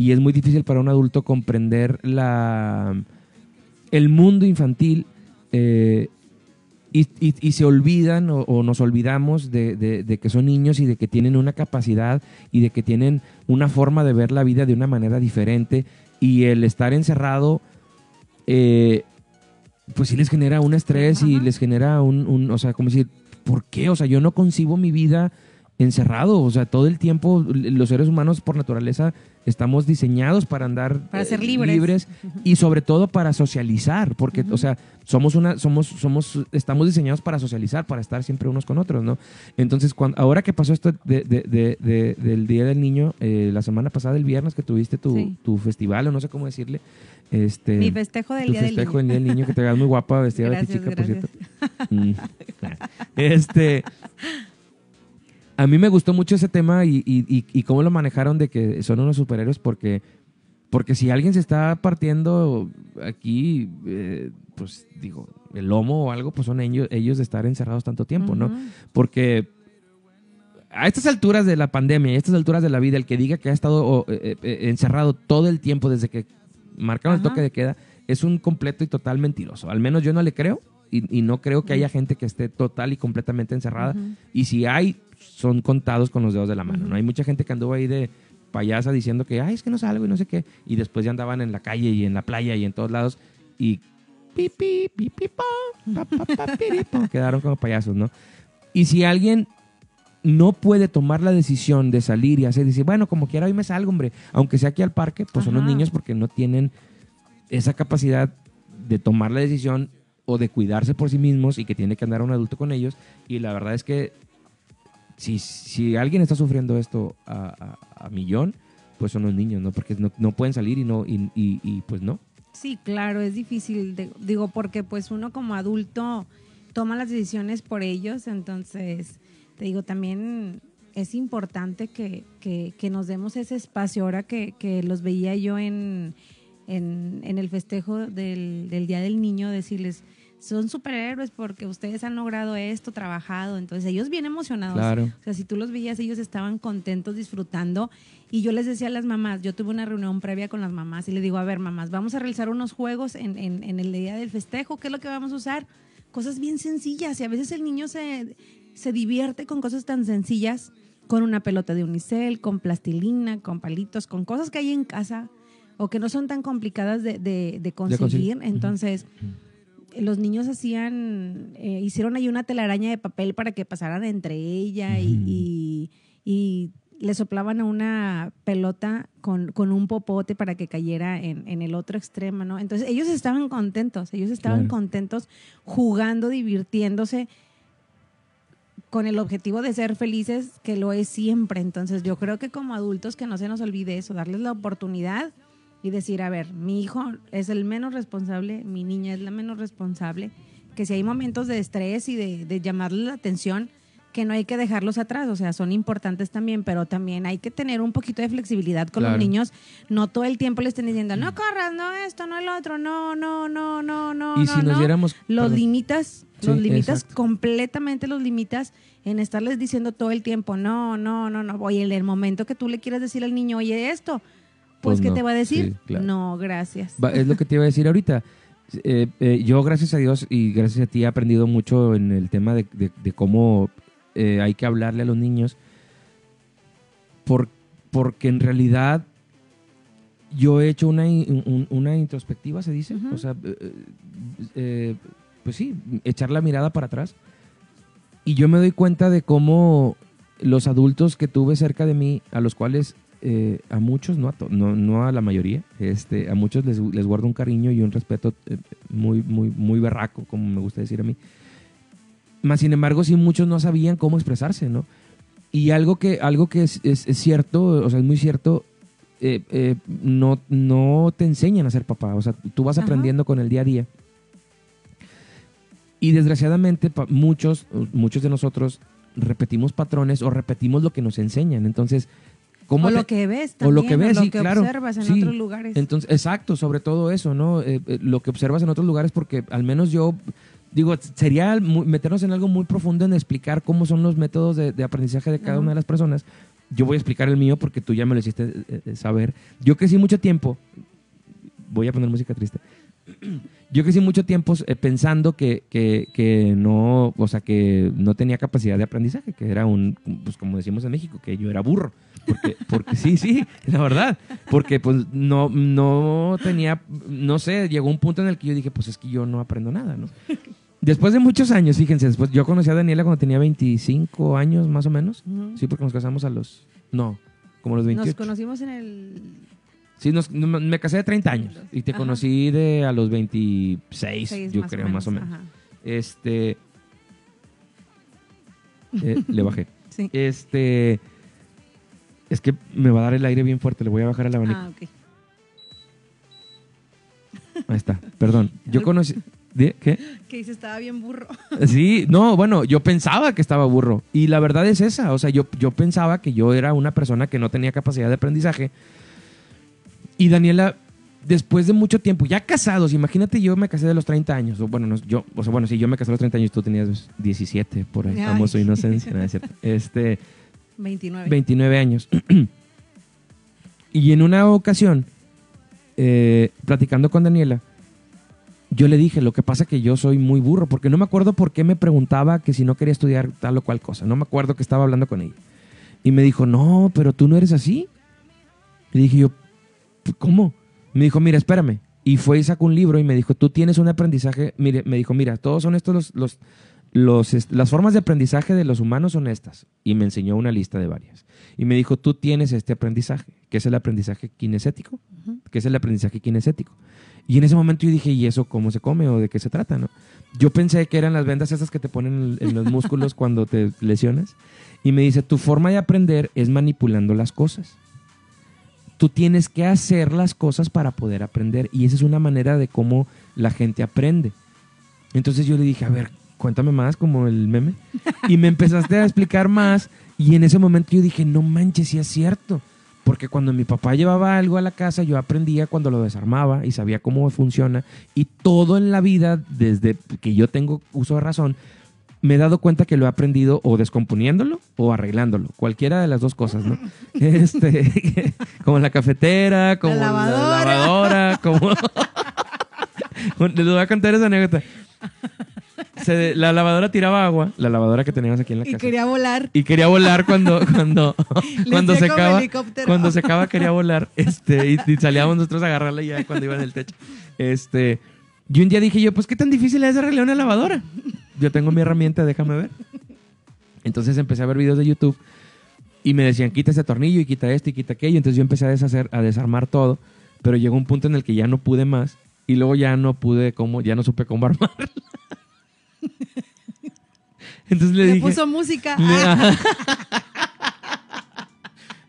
[SPEAKER 1] y es muy difícil para un adulto comprender la, el mundo infantil eh, y, se olvidan o, nos olvidamos de, que son niños y de que tienen una capacidad y de que tienen una forma de ver la vida de una manera diferente y el estar encerrado eh, pues sí les genera un estrés y les genera un, un, o sea, como decir, ¿por qué? O sea, yo no concibo mi vida encerrado, o sea, todo el tiempo los seres humanos por naturaleza estamos diseñados para andar
[SPEAKER 2] para ser libres.
[SPEAKER 1] y sobre todo para socializar, porque o sea, somos una somos somos estamos diseñados para socializar, para estar siempre unos con otros, ¿no? Entonces, cuando ahora que pasó esto de, del Día del Niño, eh, la semana pasada el viernes que tuviste tu, tu festival o no sé cómo decirle, este
[SPEAKER 2] mi festejo del Día
[SPEAKER 1] festejo del Día del Niño que te veas muy guapa vestida de chica, por cierto. Mm. <laughs> este a mí me gustó mucho ese tema y, y, cómo lo manejaron de que son unos superhéroes porque, porque si alguien se está partiendo aquí, eh, pues digo, el lomo o algo, pues son ellos, ellos de estar encerrados tanto tiempo, ¿no? Porque a estas alturas de la pandemia, a estas alturas de la vida, el que diga que ha estado eh, eh, encerrado todo el tiempo desde que marcaron el toque de queda, es un completo y total mentiroso. Al menos yo no le creo y, y no creo que haya gente que esté total y completamente encerrada. Y si hay, son contados con los dedos de la mano. ¿no? Hay mucha gente que anduvo ahí de payasa diciendo que, ay, es que no salgo y no sé qué. Y después ya andaban en la calle y en la playa y en todos lados. Y pi, pi, pi, pi, po, pa, pa, pa, piripo. quedaron como payasos, ¿no? Y si alguien no puede tomar la decisión de salir y hacer, decir, bueno, como quiera, hoy me salgo, hombre, aunque sea aquí al parque, pues son los niños porque no tienen esa capacidad de tomar la decisión o de cuidarse por sí mismos y que tiene que andar un adulto con ellos. Y la verdad es que si, si alguien está sufriendo esto a, a- millón, pues son los niños, ¿no? Porque no, no pueden salir y no y, y- pues no.
[SPEAKER 2] Sí, claro, es difícil, digo, porque pues uno como adulto toma las decisiones por ellos, entonces, te digo, también es importante que, que- que nos demos ese espacio. Ahora que, que los veía yo en, en, en el festejo del, del Día del Niño, decirles, son superhéroes porque ustedes han logrado esto, trabajado, entonces ellos bien emocionados.
[SPEAKER 1] Claro.
[SPEAKER 2] O sea, si tú los veías, ellos estaban contentos, disfrutando. Y yo les decía a las mamás, yo tuve una reunión previa con las mamás y le digo, a ver, mamás, vamos a realizar unos juegos en, en- en el día del festejo. ¿Qué es lo que vamos a usar? Cosas bien sencillas. Y a veces el niño se, se divierte con cosas tan sencillas, con una pelota de unicel, con plastilina, con palitos, con cosas que hay en casa o que no son tan complicadas de, de- de conseguir. Entonces, los niños hacían, eh, hicieron ahí una telaraña de papel para que pasaran entre ella y, y- y le soplaban a una pelota con, con un popote para que cayera en, en el otro extremo, ¿no? Entonces ellos estaban contentos, ellos estaban
[SPEAKER 1] Claro.
[SPEAKER 2] contentos jugando, divirtiéndose con el objetivo de ser felices, que lo es siempre. Entonces yo creo que como adultos que no se nos olvide eso, darles la oportunidad y decir, a ver, mi hijo es el menos responsable, mi niña es la menos responsable, que si hay momentos de estrés y de, de llamarles la atención, que no hay que dejarlos atrás, o sea, son importantes también, pero también hay que tener un poquito de flexibilidad con
[SPEAKER 1] Claro.
[SPEAKER 2] los niños, no todo el tiempo le estén diciendo, no corras, no esto, no el otro, no, no, no, no, no.
[SPEAKER 1] y
[SPEAKER 2] no,
[SPEAKER 1] si nos
[SPEAKER 2] no".
[SPEAKER 1] diéramos...
[SPEAKER 2] Los
[SPEAKER 1] perdón.
[SPEAKER 2] limitas,
[SPEAKER 1] Sí,
[SPEAKER 2] los limitas
[SPEAKER 1] exacto.
[SPEAKER 2] completamente, los limitas en estarles diciendo todo el tiempo, no, no, no, no. Oye, en el momento que tú le quieres decir al niño, oye, esto, pues,
[SPEAKER 1] Pues
[SPEAKER 2] ¿qué
[SPEAKER 1] no,
[SPEAKER 2] te va a decir?
[SPEAKER 1] sí, claro.
[SPEAKER 2] No, gracias.
[SPEAKER 1] Va, es lo que te iba a decir ahorita. Eh, eh, yo, gracias a Dios y gracias a ti, he aprendido mucho en el tema de, de- de cómo eh, hay que hablarle a los niños. Por- porque en realidad yo he hecho una, un- una introspectiva, se dice. O sea, pues sí, echar la mirada para atrás. Y yo me doy cuenta de cómo los adultos que tuve cerca de mí, a los cuales eh, a muchos, no a, to- no, no a la mayoría, este, a muchos les, les guardo un cariño y un respeto eh, muy, muy, muy berraco, como me gusta decir a mí. Más sin embargo, sí muchos no sabían cómo expresarse, ¿no? Y algo que, algo que es, es- es cierto, o sea, es muy cierto, eh, eh, no, no te enseñan a ser papá. O sea, tú vas
[SPEAKER 2] Ajá.
[SPEAKER 1] aprendiendo con el día a día. Y desgraciadamente, muchos, muchos de nosotros repetimos patrones o repetimos lo que nos enseñan. Entonces, ¿cómo
[SPEAKER 2] o
[SPEAKER 1] te-
[SPEAKER 2] lo que ves
[SPEAKER 1] o
[SPEAKER 2] también,
[SPEAKER 1] lo que ves, sí, claro.
[SPEAKER 2] observas en
[SPEAKER 1] Sí.
[SPEAKER 2] otros lugares.
[SPEAKER 1] Entonces, exacto, sobre todo eso, ¿no? Eh, eh, lo que observas en otros lugares, porque al menos yo, digo, sería meternos en algo muy profundo en explicar cómo son los métodos de, de aprendizaje de cada una de las personas. Yo voy a explicar el mío porque tú ya me lo hiciste eh, saber. Yo crecí mucho tiempo, voy a poner música triste. Yo crecí mucho tiempo eh, pensando que, que, que no, o sea, que no tenía capacidad de aprendizaje, que era un, pues como decimos en México, que yo era burro. Porque, porque sí, sí, la verdad. Porque pues no, no tenía, no sé, llegó un punto en el que yo dije, pues es que yo no aprendo nada, ¿no? Después de muchos años, fíjense, después yo conocí a Daniela cuando tenía 25 años más o menos. Sí, porque nos casamos a los, no, como los
[SPEAKER 2] Nos
[SPEAKER 1] 28.
[SPEAKER 2] conocimos en el...
[SPEAKER 1] Sí, nos- no, me casé de 30 años y te
[SPEAKER 2] Ajá.
[SPEAKER 1] conocí de a los 26,
[SPEAKER 2] seis,
[SPEAKER 1] yo creo, más o menos.
[SPEAKER 2] ajá.
[SPEAKER 1] Este. eh, <laughs> le bajé.
[SPEAKER 2] Sí.
[SPEAKER 1] Este. Es que me va a dar el aire bien fuerte, le voy a bajar el abanico.
[SPEAKER 2] Ah, ok.
[SPEAKER 1] Ahí está, perdón. <laughs> Yo conocí. ¿de- ¿Qué?
[SPEAKER 2] Que dice, estaba bien burro. <laughs>
[SPEAKER 1] Sí, no, bueno, yo pensaba que estaba burro. Y la verdad es esa. O sea, yo, yo pensaba que yo era una persona que no tenía capacidad de aprendizaje. Y Daniela después de mucho tiempo, ya casados, imagínate, yo me casé de los 30 años, o bueno, no, yo, o sea, bueno, sí, yo me casé a los 30 años, tú tenías 17, por ahí, famoso inocencia, <laughs> no, es cierto. Este,
[SPEAKER 2] 29.
[SPEAKER 1] 29 años. <clears throat> y en una ocasión, eh, platicando con Daniela, yo le dije, lo que pasa que yo soy muy burro, porque no me acuerdo por qué me preguntaba que si no quería estudiar tal o cual cosa. No me acuerdo que estaba hablando con ella. Y me dijo, no, pero tú no eres así. Le dije yo, ¿cómo? Me dijo, mira, espérame. Y fue y sacó un libro y me dijo, tú tienes un aprendizaje. Mire, me dijo, mira, todos son estos los, los, las formas de aprendizaje de los humanos son estas. Y me enseñó una lista de varias. Y me dijo, tú tienes este aprendizaje, que es el aprendizaje kinesético, que es el aprendizaje kinesético. Y en ese momento yo dije, ¿y eso cómo se come o de qué se trata? no Yo pensé que eran las vendas esas que te ponen en, en los músculos cuando te lesionas. Y me dice, tu forma de aprender es manipulando las cosas. Tú tienes que hacer las cosas para poder aprender. Y esa es una manera de cómo la gente aprende. Entonces yo le dije, a ver, cuéntame más como el meme. Y me empezaste a explicar más. Y en ese momento yo dije, no manches, sí es cierto. Porque cuando mi papá llevaba algo a la casa, yo aprendía cuando lo desarmaba y sabía cómo funciona. Y todo en la vida, desde que yo tengo uso de razón, me he dado cuenta que lo he aprendido o descomponiéndolo o arreglándolo. Cualquiera de las dos cosas, ¿no? <laughs> Este, <laughs> como la cafetera, como la
[SPEAKER 2] lavadora.
[SPEAKER 1] lavadora, como... <laughs> Les voy a contar esa anécdota. Se- la lavadora tiraba agua, la lavadora que teníamos aquí en la
[SPEAKER 2] Y
[SPEAKER 1] casa.
[SPEAKER 2] quería volar.
[SPEAKER 1] Y quería volar cuando cuando cuando se acaba cuando se acaba quería volar este y, y salíamos nosotros a agarrarla ya cuando iba en el techo este y un día dije yo pues qué tan difícil es arreglar una lavadora yo tengo mi herramienta déjame ver. Entonces empecé a ver videos de YouTube y me decían quita ese tornillo y quita esto y quita aquello entonces yo empecé a deshacer a desarmar todo pero llegó un punto en el que ya no pude más y luego ya no pude cómo ya no supe cómo <laughs> armarla. Entonces le,
[SPEAKER 2] Le,
[SPEAKER 1] dije
[SPEAKER 2] puso música. <laughs>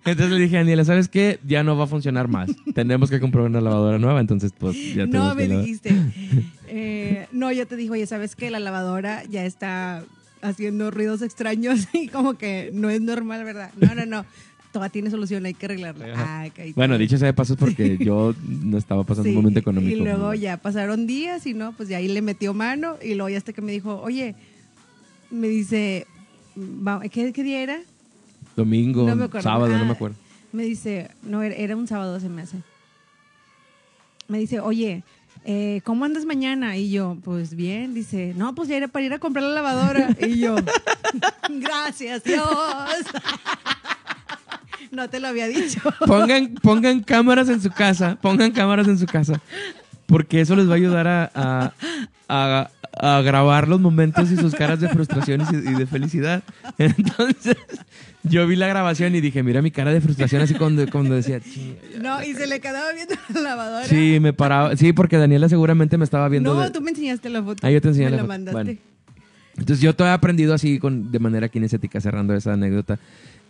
[SPEAKER 1] Entonces le dije a Daniela, ¿sabes qué? Ya no va a funcionar más. <laughs> Tenemos que comprar una lavadora nueva, entonces pues ya
[SPEAKER 2] no, me
[SPEAKER 1] que
[SPEAKER 2] dijiste. <laughs> Eh, no, yo te dije, oye, ¿sabes qué? La lavadora ya está haciendo ruidos extraños <laughs> y como que no es normal, ¿verdad? No, no, no. Todavía tiene solución, hay que arreglarla.
[SPEAKER 1] Bueno, dicho sea de paso es porque yo no estaba pasando
[SPEAKER 2] Sí,
[SPEAKER 1] un momento económico.
[SPEAKER 2] Y luego ya pasaron días y no, pues ya ahí le metió mano y luego ya hasta que me dijo, oye, me dice, ¿qué, qué día era?
[SPEAKER 1] Domingo,
[SPEAKER 2] No me acuerdo.
[SPEAKER 1] sábado, no
[SPEAKER 2] Ah,
[SPEAKER 1] me acuerdo.
[SPEAKER 2] Me dice, no, era, un sábado, se me hace. Me dice, oye, eh, ¿cómo andas mañana? Y yo, pues bien. Dice, no, pues ya era para ir a comprar la lavadora. <laughs> Y yo, <laughs> gracias, Dios. <laughs> no te lo había dicho.
[SPEAKER 1] Pongan, pongan cámaras en su casa, pongan cámaras en su casa, porque eso les va a ayudar a, a- a- a grabar los momentos y sus caras de frustración y, y de felicidad. <laughs> Entonces, yo vi la grabación y dije, mira mi cara de frustración, así cuando, cuando decía.
[SPEAKER 2] No, y se le quedaba viendo la lavadora.
[SPEAKER 1] Sí, me paraba. Sí, porque Daniela seguramente me estaba viendo.
[SPEAKER 2] No,
[SPEAKER 1] de-
[SPEAKER 2] tú me enseñaste la foto.
[SPEAKER 1] Ah, yo te enseñé
[SPEAKER 2] me
[SPEAKER 1] la
[SPEAKER 2] la
[SPEAKER 1] foto.
[SPEAKER 2] mandaste.
[SPEAKER 1] Bueno. Entonces yo todo he aprendido así con, de manera kinestética, cerrando esa anécdota.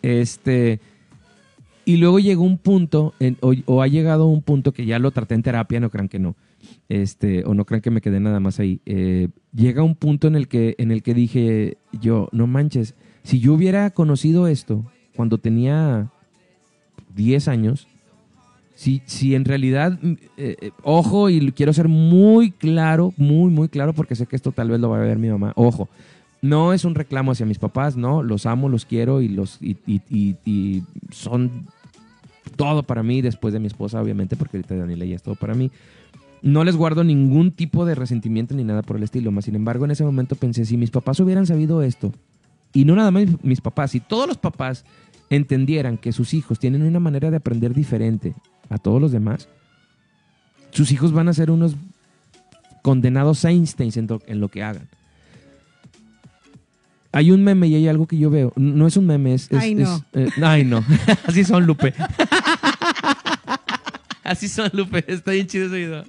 [SPEAKER 1] Este. Y luego llegó un punto, en- o, o ha llegado un punto que ya lo traté en terapia, no crean que no. Este, o no crean que me quedé nada más ahí. Eh, llega un punto en el que, en el que dije, yo, no manches, si yo hubiera conocido esto cuando tenía 10 años, si, si en realidad, mm, eh, eh, ojo, y quiero ser muy claro, muy, muy claro, porque sé que esto tal vez lo va a ver mi mamá, ojo, no es un reclamo hacia mis papás, no, los amo, los quiero y, los, y, son todo para mí después de mi esposa, obviamente, porque ahorita Daniela ya es todo para mí. No les guardo ningún tipo de resentimiento ni nada por el estilo, más sin embargo, en ese momento pensé, si mis papás hubieran sabido esto, y no nada más mis- papás, si todos los papás entendieran que sus hijos tienen una manera de aprender diferente a todos los demás, sus hijos van a ser unos condenados Einsteins en, to- en lo que hagan. Hay un meme y hay algo que yo veo. No es un meme, es. es-
[SPEAKER 2] Ay, no.
[SPEAKER 1] es, eh, ay, no. <laughs> Así son, Lupe. <laughs> Así son, Lupe. Está bien chido ese video.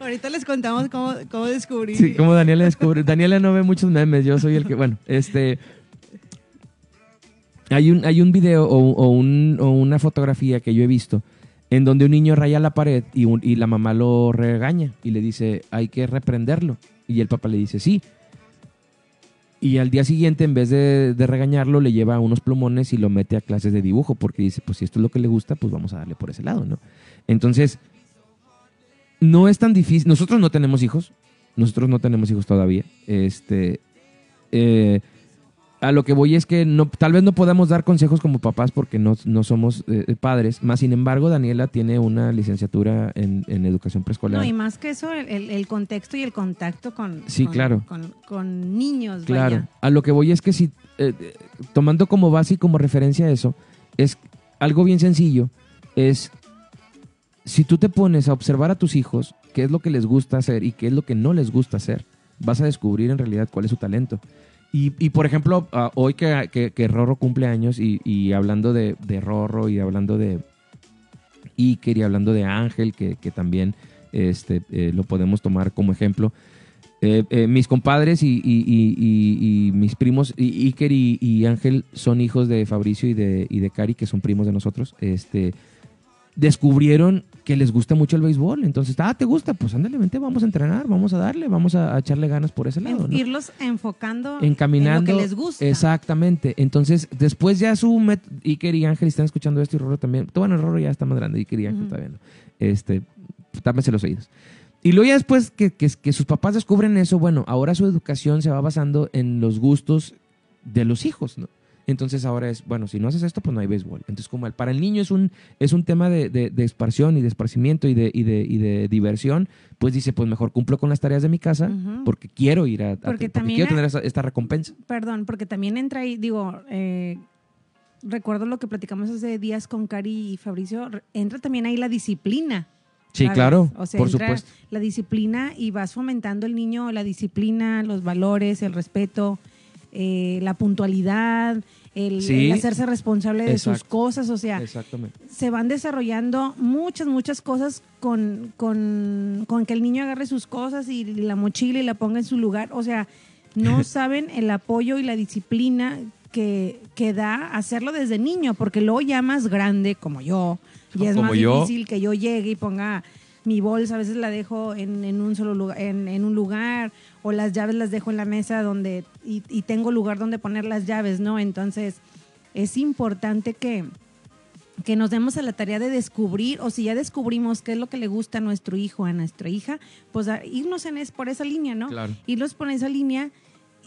[SPEAKER 2] Ahorita les contamos cómo, cómo descubrí.
[SPEAKER 1] Sí, como Daniela descubre. Daniela no ve muchos memes, yo soy el que, bueno, este... Hay un, hay un video o, o un- o una fotografía que yo he visto en donde un niño raya la pared y, un- y la mamá lo regaña y le dice, hay que reprenderlo. Y el papá le dice, sí. Y al día siguiente, en vez de, regañarlo, le lleva unos plumones y lo mete a clases de dibujo porque dice, pues si esto es lo que le gusta, pues vamos a darle por ese lado, ¿no? Entonces, no es tan difícil. Nosotros no tenemos hijos. Nosotros no tenemos hijos todavía. Este. eh, a lo que voy es que no, tal vez no podamos dar consejos como papás porque no, no somos eh, padres. Más sin embargo, Daniela tiene una licenciatura en, en educación preescolar.
[SPEAKER 2] No, y más que eso, el, el- contexto y el contacto con,
[SPEAKER 1] Sí,
[SPEAKER 2] con-
[SPEAKER 1] claro.
[SPEAKER 2] con, con niños.
[SPEAKER 1] Claro.
[SPEAKER 2] vaya.
[SPEAKER 1] A lo que voy es que si, eh, eh, tomando como base y como referencia eso, es algo bien sencillo. Es si tú te pones a observar a tus hijos qué es lo que les gusta hacer y qué es lo que no les gusta hacer, vas a descubrir en realidad cuál es su talento. Y, y, por ejemplo, ah, hoy que, que- Rorro cumple años y, y hablando de, de Rorro y hablando de Iker y hablando de Ángel, que, que también este, eh, lo podemos tomar como ejemplo, eh, eh, mis compadres y, y- y- y- mis primos, Iker y Ángel, son hijos de Fabricio y de, y de Cari, que son primos de nosotros. Este, descubrieron que les gusta mucho el béisbol. Entonces, ah, ¿te gusta? Pues ándale, vente, vamos a entrenar, vamos a darle, vamos a, a echarle ganas por ese lado. ¿no?
[SPEAKER 2] Irlos enfocando
[SPEAKER 1] encaminando.
[SPEAKER 2] en lo que les gusta.
[SPEAKER 1] Exactamente. Entonces, después ya su Iker y Ángel están escuchando esto y Roro también. Bueno, Roro ya está más grande, Iker y Ángel
[SPEAKER 2] Ujú.
[SPEAKER 1] todavía no. Este, tápense los oídos. Y luego ya después que, que, que sus papás descubren eso, bueno, ahora su educación se va basando en los gustos de los hijos, ¿no? Entonces ahora es, bueno, si no haces esto, pues no hay béisbol. Entonces, como el- para el niño es un, es un tema de, de, de esparción y de esparcimiento y de, y, de, y de diversión, pues dice, pues mejor cumplo con las tareas de mi casa porque quiero ir a, a-
[SPEAKER 2] Porque
[SPEAKER 1] porque
[SPEAKER 2] también
[SPEAKER 1] quiero tener esa- esta recompensa.
[SPEAKER 2] Perdón, porque también entra ahí, digo, eh, recuerdo lo que platicamos hace días con Cari y Fabricio, entra también ahí la disciplina.
[SPEAKER 1] Sí,
[SPEAKER 2] ¿sabes?
[SPEAKER 1] claro,
[SPEAKER 2] O sea,
[SPEAKER 1] por
[SPEAKER 2] entra
[SPEAKER 1] supuesto.
[SPEAKER 2] La disciplina y vas fomentando el niño la disciplina, los valores, el respeto, eh, la puntualidad, el,
[SPEAKER 1] Sí.
[SPEAKER 2] el hacerse responsable de sus cosas, o sea,
[SPEAKER 1] Exactamente.
[SPEAKER 2] se van desarrollando muchas, muchas cosas con, con, con que el niño agarre sus cosas y la mochila y la ponga en su lugar. O sea, no <laughs> saben el apoyo y la disciplina que, que da hacerlo desde niño, porque luego ya más grande, como yo, ya es
[SPEAKER 1] Como
[SPEAKER 2] más
[SPEAKER 1] yo.
[SPEAKER 2] difícil que yo llegue y ponga mi bolsa, a veces la dejo en, en un solo lugar, en, en un lugar, o las llaves las dejo en la mesa donde, y, y tengo lugar donde poner las llaves, ¿no? Entonces, es importante que, que nos demos a la tarea de descubrir, o si ya descubrimos qué es lo que le gusta a nuestro hijo, a nuestra hija, pues a irnos en es, por esa línea, ¿no?
[SPEAKER 1] Claro.
[SPEAKER 2] Irnos por esa línea.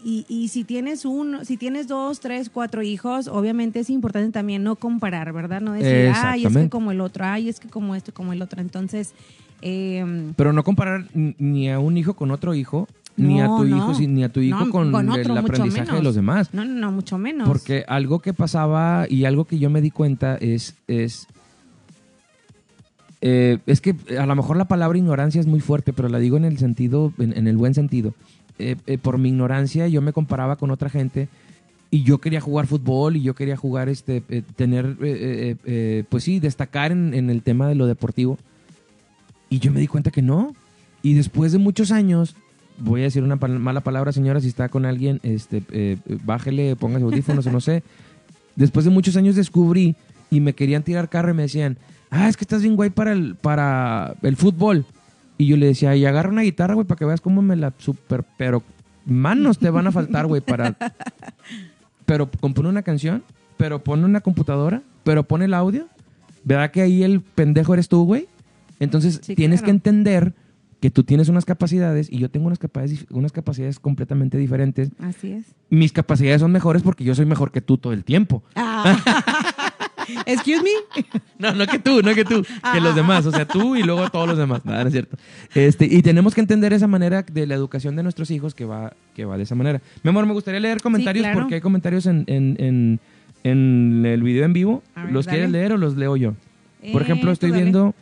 [SPEAKER 2] Y, y si tienes uno, si tienes dos, tres, cuatro hijos, obviamente es importante también no comparar, ¿verdad? No decir, ay, es que como el otro, ay, es que como esto, como el otro. Entonces, eh,
[SPEAKER 1] Pero no comparar ni a un hijo con otro hijo, ni a tu
[SPEAKER 2] no.
[SPEAKER 1] hijo, ni a tu hijo
[SPEAKER 2] No,
[SPEAKER 1] con,
[SPEAKER 2] con
[SPEAKER 1] el
[SPEAKER 2] otro,
[SPEAKER 1] aprendizaje de los demás.
[SPEAKER 2] no, no, no, mucho menos.
[SPEAKER 1] Porque algo que pasaba y algo que yo me di cuenta es, es, eh, es que a lo mejor la palabra ignorancia es muy fuerte, pero la digo en el sentido, en, en el buen sentido. Eh, eh, por mi ignorancia yo me comparaba con otra gente y yo quería jugar fútbol y yo quería jugar, este, eh, tener, pues sí, destacar en, en el tema de lo deportivo. Y yo me di cuenta que no. Y después de muchos años, voy a decir una mala palabra, señora, si está con alguien, este, eh, bájele, póngase audífonos o no sé. Después de muchos años descubrí y me querían tirar carro y me decían, ah, es que estás bien guay para el, para el fútbol. Y yo le decía, y agarra una guitarra, güey, para que veas cómo me la super... Pero manos te van a faltar, güey, para... <laughs> Pero compone una canción, pero pone una computadora, pero pone el audio. ¿Verdad que ahí el pendejo eres tú, güey? Entonces
[SPEAKER 2] Sí,
[SPEAKER 1] tienes
[SPEAKER 2] claro.
[SPEAKER 1] que entender que tú tienes unas capacidades y yo tengo unas capacidades, unas capacidades completamente diferentes.
[SPEAKER 2] Así es.
[SPEAKER 1] Mis capacidades son mejores porque yo soy mejor que tú todo el tiempo. <laughs>
[SPEAKER 2] Excuse me.
[SPEAKER 1] No, no que tú, no que tú, que los demás, o sea, tú y luego todos los demás. Nada, no es cierto. Este, y tenemos que entender esa manera de la educación de nuestros hijos que va, que va de esa manera. Mi amor, me gustaría leer comentarios
[SPEAKER 2] claro.
[SPEAKER 1] porque hay comentarios en, en, en, en el video en vivo. ¿Los
[SPEAKER 2] dale.
[SPEAKER 1] quieres leer o los leo yo? Por
[SPEAKER 2] Eh,
[SPEAKER 1] ejemplo, estoy viendo.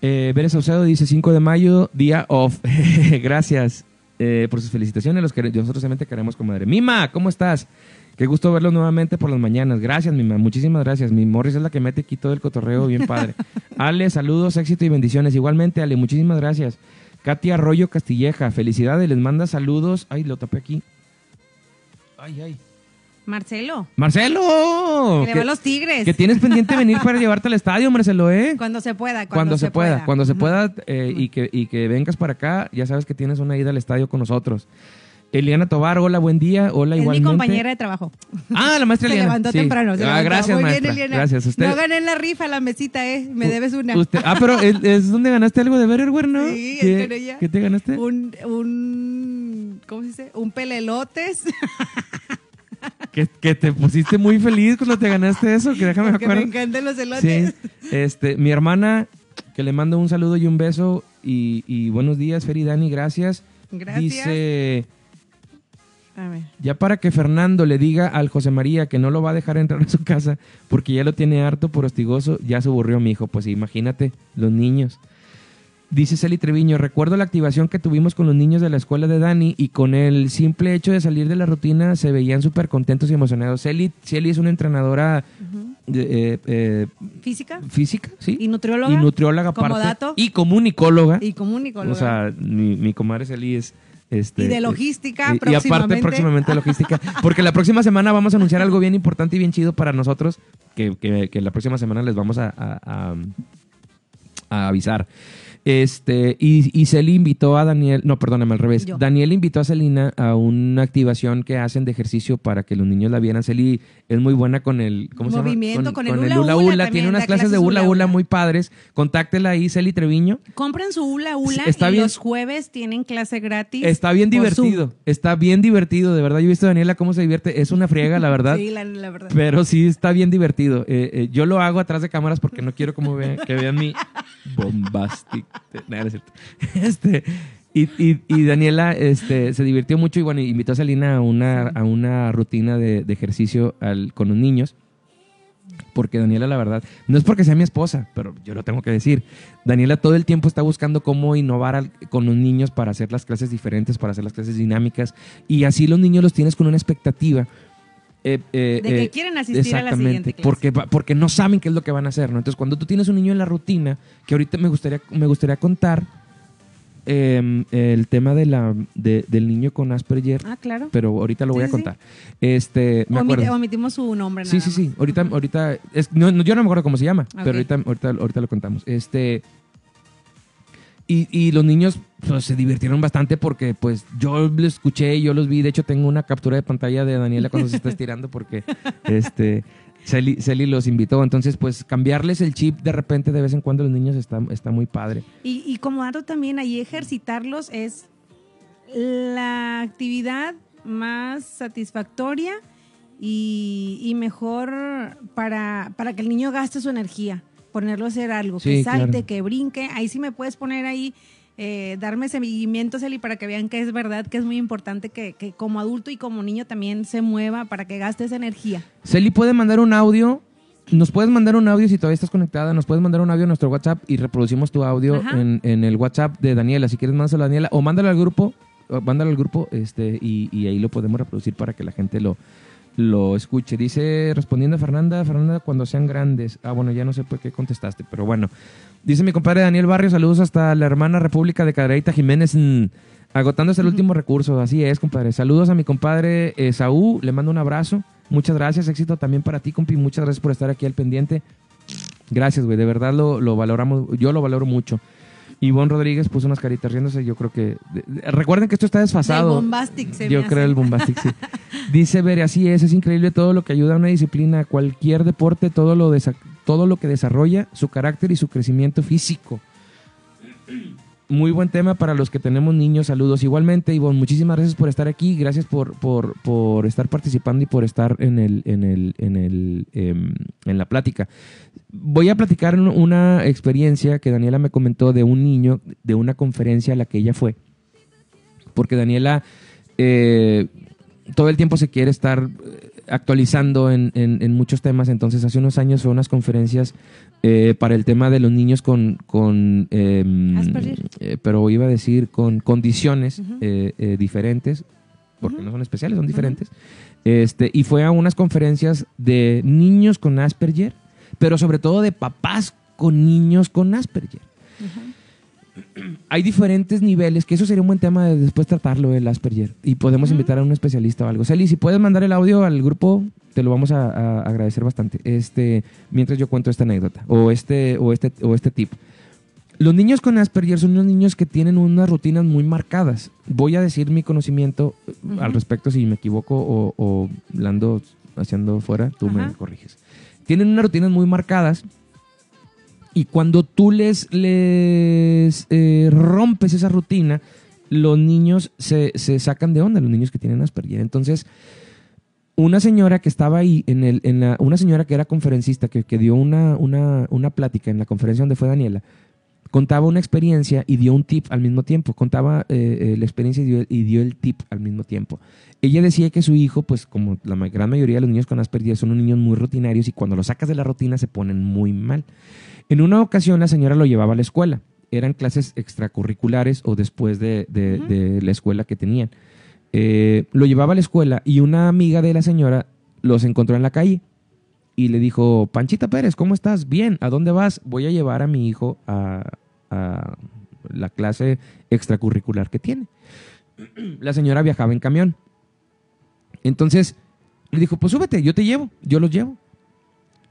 [SPEAKER 1] Eh, Veres Saucedo dice 5 de mayo, día off. <laughs> Gracias eh, por sus felicitaciones. Los que nosotros realmente queremos como madre. Mima, ¿cómo estás? Qué gusto verlos nuevamente por las mañanas. Gracias, Mima. Muchísimas gracias. Mi Morris es la que mete aquí todo el cotorreo bien padre. <laughs> Ale, saludos, éxito y bendiciones. Igualmente, Ale, muchísimas gracias. Katia Arroyo Castilleja, felicidades. Les manda saludos. Ay, lo tapé aquí. Ay, ay.
[SPEAKER 2] Marcelo.
[SPEAKER 1] Marcelo.
[SPEAKER 2] Que le va a los tigres.
[SPEAKER 1] que tienes pendiente venir para <laughs> llevarte al estadio, Marcelo, ¿eh?
[SPEAKER 2] Cuando se pueda. Cuando,
[SPEAKER 1] cuando, se, pueda, cuando se pueda eh, y, que, y que vengas para acá, ya sabes que tienes una ida al estadio con nosotros. Eliana Tobar, hola, buen día. Hola,
[SPEAKER 2] es
[SPEAKER 1] igualmente.
[SPEAKER 2] mi compañera de trabajo.
[SPEAKER 1] Ah, la maestra <laughs>
[SPEAKER 2] se
[SPEAKER 1] Eliana.
[SPEAKER 2] levantó
[SPEAKER 1] sí.
[SPEAKER 2] temprano. se
[SPEAKER 1] ah,
[SPEAKER 2] levantó.
[SPEAKER 1] gracias,
[SPEAKER 2] Muy
[SPEAKER 1] maestra.
[SPEAKER 2] bien, Eliana.
[SPEAKER 1] Gracias. Usted,
[SPEAKER 2] No gané la rifa, la mesita, ¿eh? Me debes una.
[SPEAKER 1] usted- ah, pero es, es donde ganaste algo de Betterware, ¿no?
[SPEAKER 2] Sí, es
[SPEAKER 1] ¿Qué,
[SPEAKER 2] con ella.
[SPEAKER 1] ¿Qué te ganaste?
[SPEAKER 2] Un, un, ¿cómo se dice? Un pelelotes. <laughs>
[SPEAKER 1] Que, que te pusiste muy feliz cuando te ganaste eso, que déjame me
[SPEAKER 2] Porque me
[SPEAKER 1] acuerdo.
[SPEAKER 2] encantan los
[SPEAKER 1] Sí,
[SPEAKER 2] elotes.
[SPEAKER 1] este, mi hermana, que le mando un saludo y un beso y, y buenos días, Fer y Dani, gracias.
[SPEAKER 2] Gracias.
[SPEAKER 1] Dice,
[SPEAKER 2] A ver.
[SPEAKER 1] ya para que Fernando le diga al José María que no lo va a dejar entrar a su casa porque ya lo tiene harto por hostigoso, ya se aburrió mi hijo. Pues imagínate, los niños. Dice Celi Treviño, recuerdo la activación que tuvimos con los niños de la escuela de Dani y con el simple hecho de salir de la rutina se veían súper contentos y emocionados. Celi, Celi es una entrenadora de, eh, eh,
[SPEAKER 2] Física
[SPEAKER 1] física, ¿sí?
[SPEAKER 2] y nutrióloga.
[SPEAKER 1] Y nutrióloga
[SPEAKER 2] Como
[SPEAKER 1] aparte.
[SPEAKER 2] dato.
[SPEAKER 1] Y comunicóloga.
[SPEAKER 2] y comunicóloga.
[SPEAKER 1] O sea, mi, mi comadre Celi es... Este,
[SPEAKER 2] Y de logística,
[SPEAKER 1] y- y, aparte
[SPEAKER 2] próximamente.
[SPEAKER 1] próximamente <laughs> logística. Porque la próxima semana vamos a anunciar algo bien importante y bien chido para nosotros que, que- que la próxima semana les vamos a, a- a- a avisar. Este, y, y Celi invitó a Daniel, no, perdóname, al revés.
[SPEAKER 2] Yo.
[SPEAKER 1] Daniel invitó a Celina a una activación que hacen de ejercicio para que los niños la vieran. Celi es muy buena con el, ¿cómo
[SPEAKER 2] Movimiento,
[SPEAKER 1] se llama?
[SPEAKER 2] con el hula hula
[SPEAKER 1] Tiene unas clases de hula
[SPEAKER 2] hula
[SPEAKER 1] muy padres. Contáctela ahí, Celi Treviño.
[SPEAKER 2] Compren su hula hula
[SPEAKER 1] Está
[SPEAKER 2] y
[SPEAKER 1] bien.
[SPEAKER 2] los jueves tienen clase gratis.
[SPEAKER 1] Está bien divertido, está bien divertido, de verdad. Yo he visto a Daniela cómo se divierte, es una friega, la verdad.
[SPEAKER 2] Sí, la, la verdad.
[SPEAKER 1] Pero sí está bien divertido. Eh, eh, yo lo hago atrás de cámaras porque no quiero como vean, que vean mi bombastic. No, no es cierto. <laughs> Este, y, y- y Daniela este, se divirtió mucho y bueno, invitó a Salina a una, a una rutina de, de ejercicio al- con los niños. Porque Daniela, la verdad, no es porque sea mi esposa, pero yo lo tengo que decir. Daniela todo el tiempo está buscando cómo innovar al- con los niños para hacer las clases diferentes, para hacer las clases dinámicas. Y así los niños los tienes con una expectativa. Eh, eh,
[SPEAKER 2] De que
[SPEAKER 1] eh,
[SPEAKER 2] quieren asistir a la siguiente clase.
[SPEAKER 1] Porque, porque no saben qué es lo que van a hacer, ¿no? Entonces, cuando tú tienes un niño en la rutina, que ahorita me gustaría, me gustaría contar eh, el tema de la, de- del niño con Asperger,
[SPEAKER 2] Ah, claro.
[SPEAKER 1] pero ahorita lo voy
[SPEAKER 2] Sí,
[SPEAKER 1] a
[SPEAKER 2] sí.
[SPEAKER 1] contar. Este, me
[SPEAKER 2] Omite-
[SPEAKER 1] acuerdo.
[SPEAKER 2] omitimos su nombre.
[SPEAKER 1] Sí,
[SPEAKER 2] nada
[SPEAKER 1] sí, sí.
[SPEAKER 2] más.
[SPEAKER 1] Ahorita, ahorita, es- no, no, yo no me acuerdo cómo se llama, pero ahorita, ahorita, ahorita lo contamos. Este, y, y los niños pues, se divirtieron bastante porque pues yo los escuché, yo los vi. De hecho, tengo una captura de pantalla de Daniela cuando se está <laughs> estirando porque este, Celi, Celi los invitó. Entonces, pues cambiarles el chip de repente de vez en cuando a los niños está, está muy padre.
[SPEAKER 2] Y, y como dato también, ahí ejercitarlos es la actividad más satisfactoria y, y mejor para, para que el niño gaste su energía. Ponerlo a hacer algo,
[SPEAKER 1] Sí,
[SPEAKER 2] que salte,
[SPEAKER 1] claro.
[SPEAKER 2] que brinque. Ahí sí me puedes poner ahí, eh, darme seguimiento, Celi, para que vean que es verdad, que es muy importante que, que como adulto y como niño también se mueva para que gaste esa energía.
[SPEAKER 1] Celi puede mandar un audio. Nos puedes mandar un audio si todavía estás conectada. Nos puedes mandar un audio a nuestro WhatsApp y reproducimos tu audio en, en el WhatsApp de Daniela. Si quieres, mándalo a Daniela o mándalo al grupo. Mándalo al grupo este, y, y ahí lo podemos reproducir para que la gente lo, lo escuche. Dice, respondiendo a Fernanda, Fernanda, cuando sean grandes. Ah, bueno, ya no sé por qué contestaste, pero bueno. Dice mi compadre Daniel Barrio, saludos hasta la hermana República de Cadereyta Jiménez. mm, agotándose el último recurso, así es, compadre. Saludos a mi compadre eh, Saúl, le mando un abrazo. Muchas gracias, éxito también para ti, compi. Muchas gracias por estar aquí al pendiente. Gracias, güey, de verdad lo, lo valoramos, yo lo valoro mucho. Ivonne Rodríguez puso unas caritas riéndose, yo creo que... de- de- recuerden que esto está desfasado.
[SPEAKER 2] bombastic se
[SPEAKER 1] Yo
[SPEAKER 2] me
[SPEAKER 1] creo
[SPEAKER 2] hace.
[SPEAKER 1] el bombastic, sí. <laughs> Dice Bere, así es, es increíble todo lo que ayuda a una disciplina, cualquier deporte, todo lo, desa- todo lo que desarrolla su carácter y su crecimiento físico. Muy buen tema para los que tenemos niños. Saludos. Igualmente, Ivonne, muchísimas gracias por estar aquí. Gracias por, por, por estar participando y por estar en, el, en, el, en, el, em, en la plática. Voy a platicar un- una experiencia que Daniela me comentó de un niño, de una conferencia a la que ella fue. Porque Daniela eh, todo el tiempo se quiere estar actualizando en, en- en muchos temas. Entonces, hace unos años fue unas conferencias eh, para el tema de los niños con, con em,
[SPEAKER 2] Asperger.
[SPEAKER 1] eh, pero iba a decir con condiciones eh, diferentes, porque no son especiales, son diferentes. Este, y fue a unas conferencias de niños con Asperger, pero sobre todo de papás con niños con Asperger. <clears throat> Hay diferentes niveles, que eso sería un buen tema de después tratarlo, el Asperger. Y podemos invitar a un especialista o algo. Celi, si puedes mandar el audio al grupo, te lo vamos a, a agradecer bastante. Este, mientras yo cuento esta anécdota, o este, o este, o este tip. Los niños con Asperger son unos niños que tienen unas rutinas muy marcadas. Voy a decir mi conocimiento eh,
[SPEAKER 2] Ujú.
[SPEAKER 1] al respecto si me equivoco o, o la ando haciendo fuera, tú me
[SPEAKER 2] Ajá.
[SPEAKER 1] corriges. Tienen unas rutinas muy marcadas y cuando tú les, les eh, rompes esa rutina, los niños se, se sacan de onda, los niños que tienen Asperger. Entonces, una señora que estaba ahí, en el, en la, una señora que era conferencista, que, que dio una, una, una plática en la conferencia donde fue Daniela, contaba una experiencia y dio un tip al mismo tiempo. Contaba eh, eh, la experiencia y dio, y dio el tip al mismo tiempo. Ella decía que su hijo, pues como la gran mayoría de los niños con Asperger, son unos niños muy rutinarios y cuando los sacas de la rutina se ponen muy mal. En una ocasión la señora lo llevaba a la escuela. Eran clases extracurriculares o después de, de-
[SPEAKER 2] Ujú.
[SPEAKER 1] de la escuela que tenían. Eh, lo llevaba a la escuela y una amiga de la señora los encontró en la calle y le dijo, Panchita Pérez, ¿cómo estás? Bien, ¿a dónde vas? Voy a llevar a mi hijo a, a la clase extracurricular que tiene. <clears throat> La señora viajaba en camión. Entonces le dijo, pues súbete, yo te llevo, yo los llevo.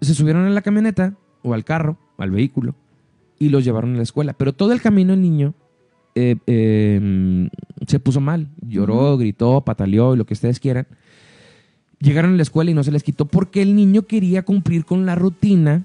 [SPEAKER 1] Se subieron a la camioneta o al carro, al vehículo, y los llevaron a la escuela. Pero todo el camino el niño eh, eh, se puso mal. Lloró, gritó, pataleó, lo que ustedes quieran. Llegaron a la escuela y no se les quitó porque el niño quería cumplir con la rutina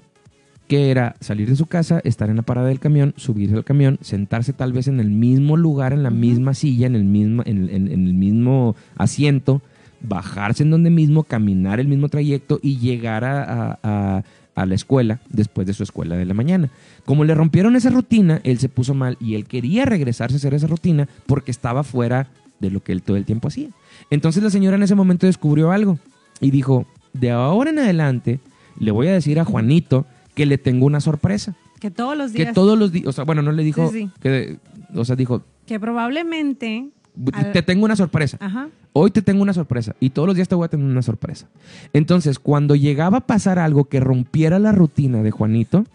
[SPEAKER 1] que era salir de su casa, estar en la parada del camión, subirse al camión, sentarse tal vez en el mismo lugar, en la misma silla, en el mismo, en, en- en el mismo asiento, bajarse en donde mismo, caminar el mismo trayecto y llegar a, a- a- a la escuela después de su escuela de la mañana. Como le rompieron esa rutina, él se puso mal y él quería regresarse a hacer esa rutina porque estaba fuera de lo que él todo el tiempo hacía. Entonces la señora en ese momento descubrió algo y dijo, de ahora en adelante le voy a decir a Juanito que le tengo una sorpresa.
[SPEAKER 2] Que todos los
[SPEAKER 1] Que
[SPEAKER 2] días.
[SPEAKER 1] todos los días, o sea, bueno, no le dijo,
[SPEAKER 2] Sí, sí.
[SPEAKER 1] que, o sea, dijo,
[SPEAKER 2] Que probablemente. Al-
[SPEAKER 1] te tengo una sorpresa.
[SPEAKER 2] Ajá.
[SPEAKER 1] Hoy te tengo una sorpresa y todos los días te voy a tener una sorpresa. Entonces, cuando llegaba a pasar algo que rompiera la rutina de Juanito,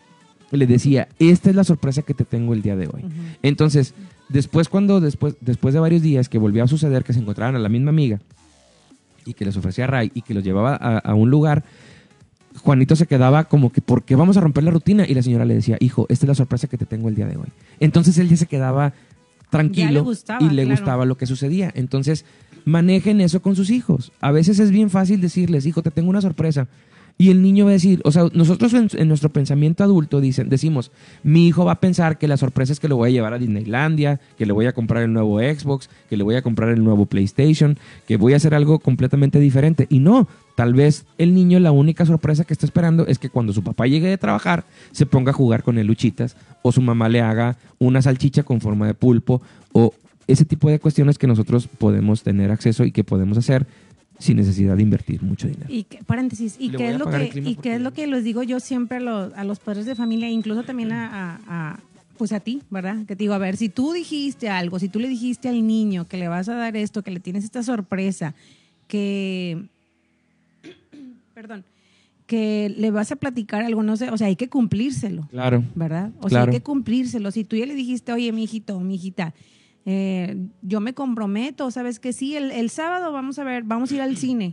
[SPEAKER 1] le decía, esta es la sorpresa que te tengo el día de hoy. Entonces, después cuando después, después de varios días que volvió a suceder que se encontraban a la misma amiga y que les ofrecía Ray y que los llevaba a, a un lugar, Juanito se quedaba como que, ¿por qué vamos a romper la rutina? Y la señora le decía, hijo, esta es la sorpresa que te tengo el día de hoy. Entonces él ya se quedaba tranquilo
[SPEAKER 2] Ya le gustaba,
[SPEAKER 1] y le
[SPEAKER 2] claro.
[SPEAKER 1] gustaba lo que sucedía. Entonces, manejen eso con sus hijos. A veces es bien fácil decirles, hijo, te tengo una sorpresa. Y el niño va a decir, o sea, nosotros en, nuestro pensamiento adulto dicen, decimos, mi hijo va a pensar que la sorpresa es que lo voy a llevar a Disneylandia, que le voy a comprar el nuevo Xbox, que le voy a comprar el nuevo PlayStation, que voy a hacer algo completamente diferente. Y no, tal vez el niño la única sorpresa que está esperando es que cuando su papá llegue de trabajar se ponga a jugar con el luchitas o su mamá le haga una salchicha con forma de pulpo o ese tipo de cuestiones que nosotros podemos tener acceso y que podemos hacer sin necesidad de invertir mucho dinero.
[SPEAKER 2] Y que- paréntesis, ¿y qué es lo que y qué es lo que les digo yo siempre a los, a los padres de familia, incluso también a, a- a, pues a ti, ¿verdad? Que te digo, a ver, si tú dijiste algo, si tú le dijiste al niño que le vas a dar esto, que le tienes esta sorpresa, que <clears throat> perdón, que le vas a platicar algo, no sé, o sea, hay que cumplírselo.
[SPEAKER 1] Claro.
[SPEAKER 2] ¿verdad? O sea, hay que cumplírselo. Si tú ya le dijiste, oye, mi hijito, mi hijita, eh, yo me comprometo, ¿sabes que Sí, el, el sábado vamos a ver, vamos a ir al cine.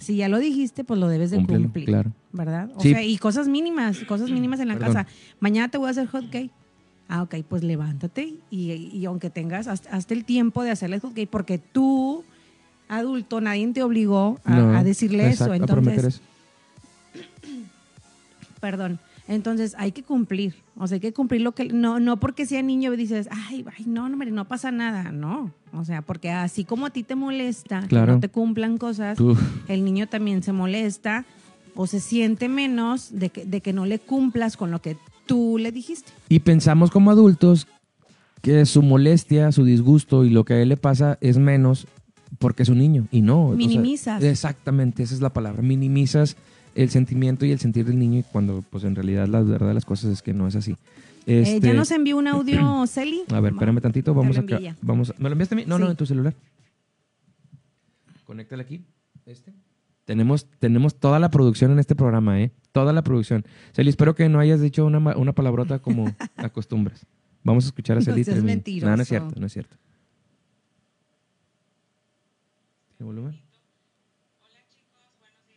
[SPEAKER 2] Si ya lo dijiste, pues lo debes de
[SPEAKER 1] Cúmplelo,
[SPEAKER 2] cumplir.
[SPEAKER 1] claro.
[SPEAKER 2] ¿Verdad? O
[SPEAKER 1] Sí.
[SPEAKER 2] sea, y cosas mínimas, cosas mínimas en la
[SPEAKER 1] Perdón.
[SPEAKER 2] casa. Mañana te voy a hacer hot cake. Ah, ok, pues levántate y, y aunque tengas, hazte el tiempo de hacerle hot cake, porque tú, adulto, nadie te obligó a,
[SPEAKER 1] No,
[SPEAKER 2] a decirle
[SPEAKER 1] exacto,
[SPEAKER 2] eso.
[SPEAKER 1] a prometer
[SPEAKER 2] Entonces,
[SPEAKER 1] eso. <clears throat>
[SPEAKER 2] Perdón. Entonces hay que cumplir. O sea, hay que cumplir lo que. No, no porque sea niño y dices, ay, ay, no, no, hombre, no pasa nada. No. O sea, porque así como a ti te molesta
[SPEAKER 1] Claro.
[SPEAKER 2] que no te cumplan cosas,
[SPEAKER 1] Uf,
[SPEAKER 2] el niño también se molesta o se siente menos de que, de que no le cumplas con lo que tú le dijiste.
[SPEAKER 1] Y pensamos como adultos que su molestia, su disgusto y lo que a él le pasa es menos porque es un niño. Y no. o sea,
[SPEAKER 2] Minimizas.
[SPEAKER 1] exactamente, esa es la palabra. Minimizas el sentimiento y el sentir del niño y cuando pues en realidad la verdad de las cosas es que no es así.
[SPEAKER 2] Eh,
[SPEAKER 1] Este,
[SPEAKER 2] ya nos envió un audio, <clears throat> Celi.
[SPEAKER 1] A ver, espérame tantito, vamos acá. Vamos a- ¿Me lo enviaste a mí? No, no, en tu celular. Conéctale aquí. Este. Tenemos, tenemos toda la producción en este programa, ¿eh? Toda la producción. Celi, espero que no hayas dicho una, una palabrota como <laughs> acostumbras. Vamos a escuchar a
[SPEAKER 2] No
[SPEAKER 1] Celi.
[SPEAKER 2] mentiroso.
[SPEAKER 1] No, no es cierto, no es cierto. ¿Tiene volumen?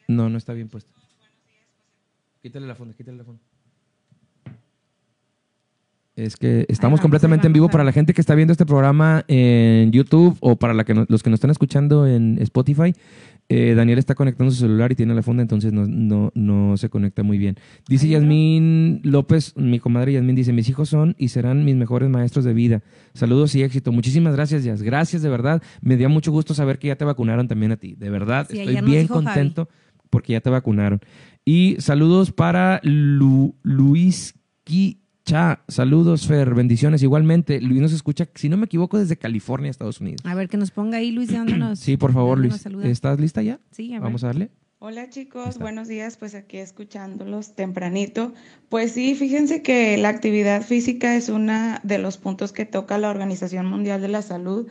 [SPEAKER 1] No, no está bien puesto. Quítale la funda, quítale la funda. Es que estamos completamente en vivo para la gente que está viendo este programa en YouTube o para la que los que nos están escuchando en Spotify. Eh, Daniel está conectando su celular y tiene la funda, entonces no, no, no se conecta muy bien. Dice Yasmín López, mi comadre Yasmín, dice, mis hijos son y serán mis mejores maestros de vida. Saludos y éxito. Muchísimas gracias, Yas. Gracias, de verdad. Me dio mucho gusto saber que ya te vacunaron también a ti. De verdad, estoy bien contento porque ya te vacunaron. Y saludos para Luis Cha, saludos, Fer, bendiciones. Igualmente, Luis nos escucha, si no me equivoco, desde California, Estados Unidos.
[SPEAKER 2] A ver, que nos ponga ahí, Luis, de dónde nos.
[SPEAKER 1] sí, por favor, Luis. ¿Estás lista ya?
[SPEAKER 2] Sí, a
[SPEAKER 1] Vamos a darle.
[SPEAKER 3] Hola chicos, buenos días, pues aquí escuchándolos tempranito. Pues sí, fíjense que la actividad física es uno de los puntos que toca la Organización Mundial de la Salud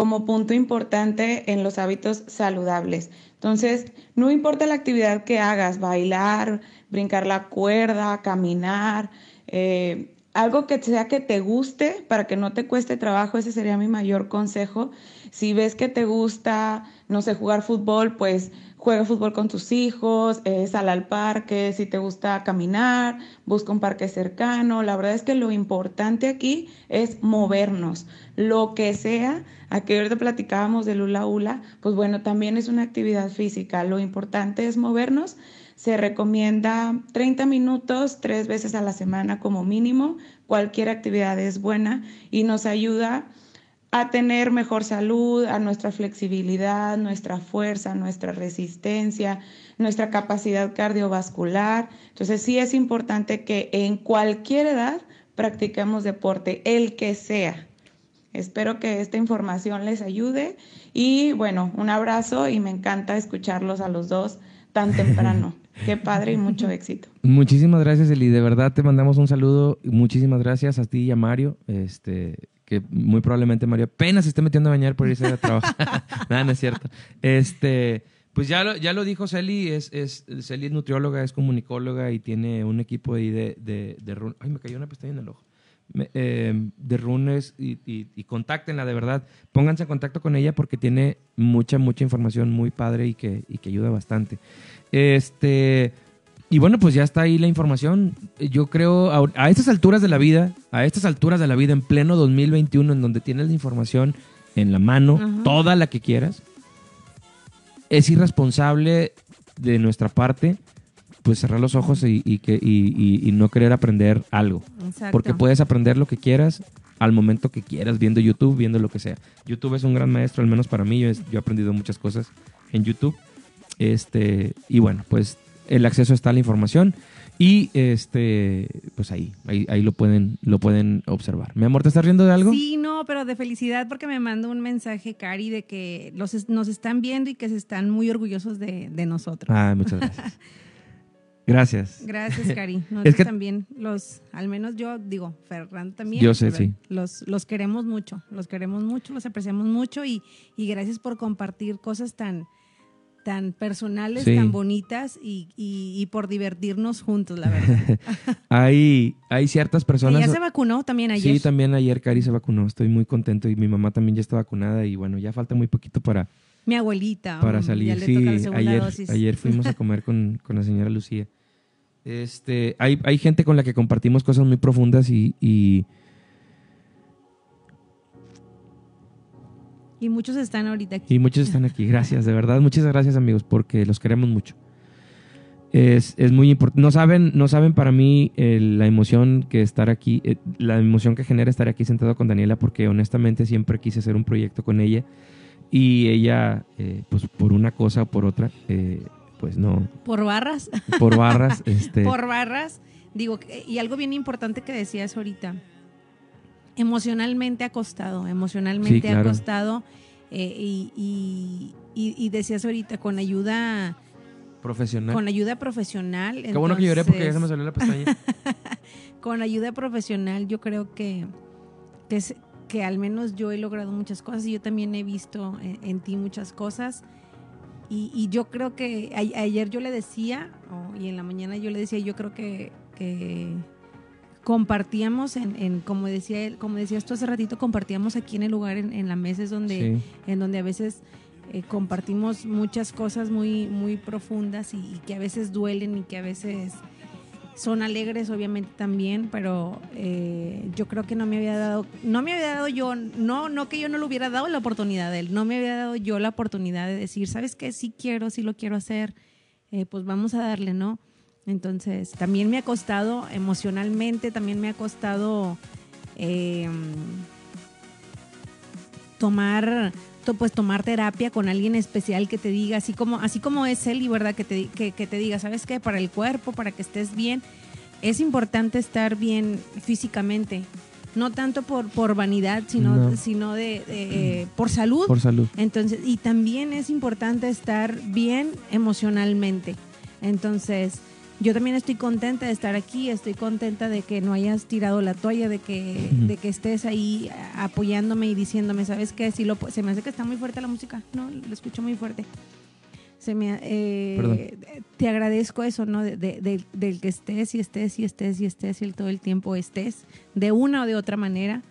[SPEAKER 3] como punto importante en los hábitos saludables. Entonces, no importa la actividad que hagas, bailar, brincar la cuerda, caminar, eh, algo que sea que te guste para que no te cueste trabajo, ese sería mi mayor consejo. Si ves que te gusta, no sé, jugar fútbol, pues juega fútbol con tus hijos, eh, sal al parque, si te gusta caminar, busca un parque cercano. La verdad es que lo importante aquí es movernos. Lo que sea, aquí ahorita platicábamos de Lula Ula, pues bueno, también es una actividad física. Lo importante es movernos se recomienda 30 minutos tres veces a la semana como mínimo. Cualquier actividad es buena y nos ayuda a tener mejor salud, a nuestra flexibilidad, nuestra fuerza, nuestra resistencia, nuestra capacidad cardiovascular. Entonces sí es importante que en cualquier edad practiquemos deporte, el que sea. Espero que esta información les ayude y bueno, un abrazo y me encanta escucharlos a los dos tan <laughs> temprano. Qué padre y mucho éxito.
[SPEAKER 1] Muchísimas gracias, Eli. De verdad te mandamos un saludo. Muchísimas gracias a ti y a Mario. Este, que muy probablemente Mario apenas se esté metiendo a bañar por irse a trabajar. <laughs> Nada, no es cierto. Este, pues ya lo, ya lo dijo Celi, es, es, Celi es nutrióloga, es comunicóloga y tiene un equipo ahí de, de, de Ay, me cayó una pestaña en el ojo. Eh, de runes y, y, y, contáctenla de verdad. Pónganse en contacto con ella porque tiene mucha, mucha información muy padre y que, y que ayuda bastante. Este, y bueno, pues ya está ahí la información. Yo creo, a, estas alturas de la vida, a estas alturas de la vida, en pleno 2021, en donde tienes la información en la mano, toda la que quieras, es irresponsable de nuestra parte pues cerrar los ojos y, que, y, no querer aprender algo. Porque puedes aprender lo que quieras al momento que quieras, viendo YouTube, viendo lo que sea. YouTube es un gran maestro, al menos para mí. Yo, yo he aprendido muchas cosas en YouTube. Este, y bueno, pues el acceso está a la información y este, pues ahí, ahí, lo pueden, lo pueden observar. Mi amor, ¿te estás riendo de algo?
[SPEAKER 2] Sí, no, pero de felicidad porque me mandó un mensaje, Cari, de que los, nos están viendo y que se están muy orgullosos de, nosotros.
[SPEAKER 1] Ah, muchas gracias. <laughs> Gracias.
[SPEAKER 2] Gracias, Cari. <laughs> Nosotros que, también los, al menos yo digo, Fernando también.
[SPEAKER 1] Yo sé, sí.
[SPEAKER 2] Los, los queremos mucho, los queremos mucho, los apreciamos mucho y, y gracias por compartir cosas tan, tan personales, tan bonitas y, y, por divertirnos juntos, la verdad. <laughs>
[SPEAKER 1] hay, hay ciertas personas.
[SPEAKER 2] ¿Ya se vacunó también ayer?
[SPEAKER 1] Sí, también ayer Cari se vacunó. Estoy muy contento y mi mamá también ya está vacunada y bueno, ya falta muy poquito para.
[SPEAKER 2] Mi abuelita.
[SPEAKER 1] Para salir. sí, ayer, ayer fuimos a comer con, <laughs> con, la señora Lucía. Este, hay, hay gente con la que compartimos cosas muy profundas y, y
[SPEAKER 2] Y muchos están ahorita aquí.
[SPEAKER 1] Y muchos están aquí. Gracias, de verdad. Muchas gracias, amigos, porque los queremos mucho. Es, muy importante. No saben, no saben para mí la emoción que estar aquí, eh, la emoción que genera estar aquí sentado con Daniela, porque honestamente siempre quise hacer un proyecto con ella. Y ella, eh, pues por una cosa o por otra, eh, pues no.
[SPEAKER 2] Por barras.
[SPEAKER 1] Por barras. <laughs> este.
[SPEAKER 2] Por barras. Digo, y algo bien importante que decías ahorita emocionalmente acostado, emocionalmente acostado. Eh, y, y, decías ahorita, con ayuda
[SPEAKER 1] profesional.
[SPEAKER 2] Con ayuda profesional.
[SPEAKER 1] Qué bueno que lloré porque ya se me salió la pestaña. <laughs>
[SPEAKER 2] con ayuda profesional, yo creo que, que, que, al menos yo he logrado muchas cosas y yo también he visto en, ti muchas cosas. Y, yo creo que ayer yo le decía, y en la mañana yo le decía, yo creo que, que compartíamos en, como decía él, como decías tú hace ratito, compartíamos aquí en el lugar, en, la mesa es donde, en donde a veces eh, compartimos muchas cosas muy, muy profundas y, que a veces duelen y que a veces son alegres obviamente también, pero eh, yo creo que no me había dado, no me había dado yo, no, no que yo no le hubiera dado la oportunidad de él, no me había dado yo la oportunidad de decir, ¿sabes qué? Sí quiero, sí lo quiero hacer, eh, pues vamos a darle, ¿no? Entonces, también me ha costado emocionalmente, también me ha costado em, tomar pues tomar terapia con alguien especial que te diga, así como, así como es él y verdad, que te, que, te diga, ¿sabes qué? Para el cuerpo, para que estés bien, es importante estar bien físicamente. No tanto por, por vanidad, sino, sino de, eh, por salud.
[SPEAKER 1] Por salud.
[SPEAKER 2] Entonces, y también es importante estar bien emocionalmente. Entonces, yo también estoy contenta de estar aquí, estoy contenta de que no hayas tirado la toalla, de que, de que estés ahí apoyándome y diciéndome, ¿sabes qué? Si lo, se me hace que está muy fuerte la música, ¿no? Lo escucho muy fuerte. Se me, eh, te agradezco eso, ¿no? De, del que estés y estés y estés y estés y todo el tiempo estés, de una o de otra manera.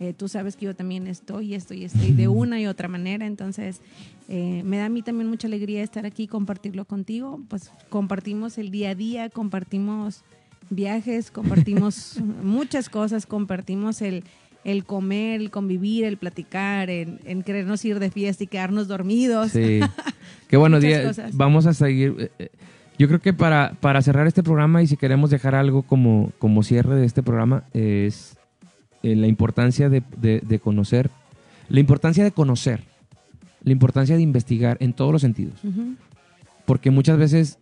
[SPEAKER 2] Eh, tú sabes que yo también estoy y estoy, estoy de una y otra manera, entonces eh, me da a mí también mucha alegría estar aquí y compartirlo contigo, pues compartimos el día a día, compartimos viajes, compartimos <laughs> muchas cosas, compartimos el, el comer, el convivir, el platicar, en, querernos ir de fiesta y quedarnos dormidos.
[SPEAKER 1] Sí. <laughs> Qué bueno día. Vamos a seguir. Eh, yo creo que para, para cerrar este programa y si queremos dejar algo como, como cierre de este programa es eh, la importancia de, conocer, la importancia de conocer, la importancia de investigar en todos los sentidos. Porque muchas veces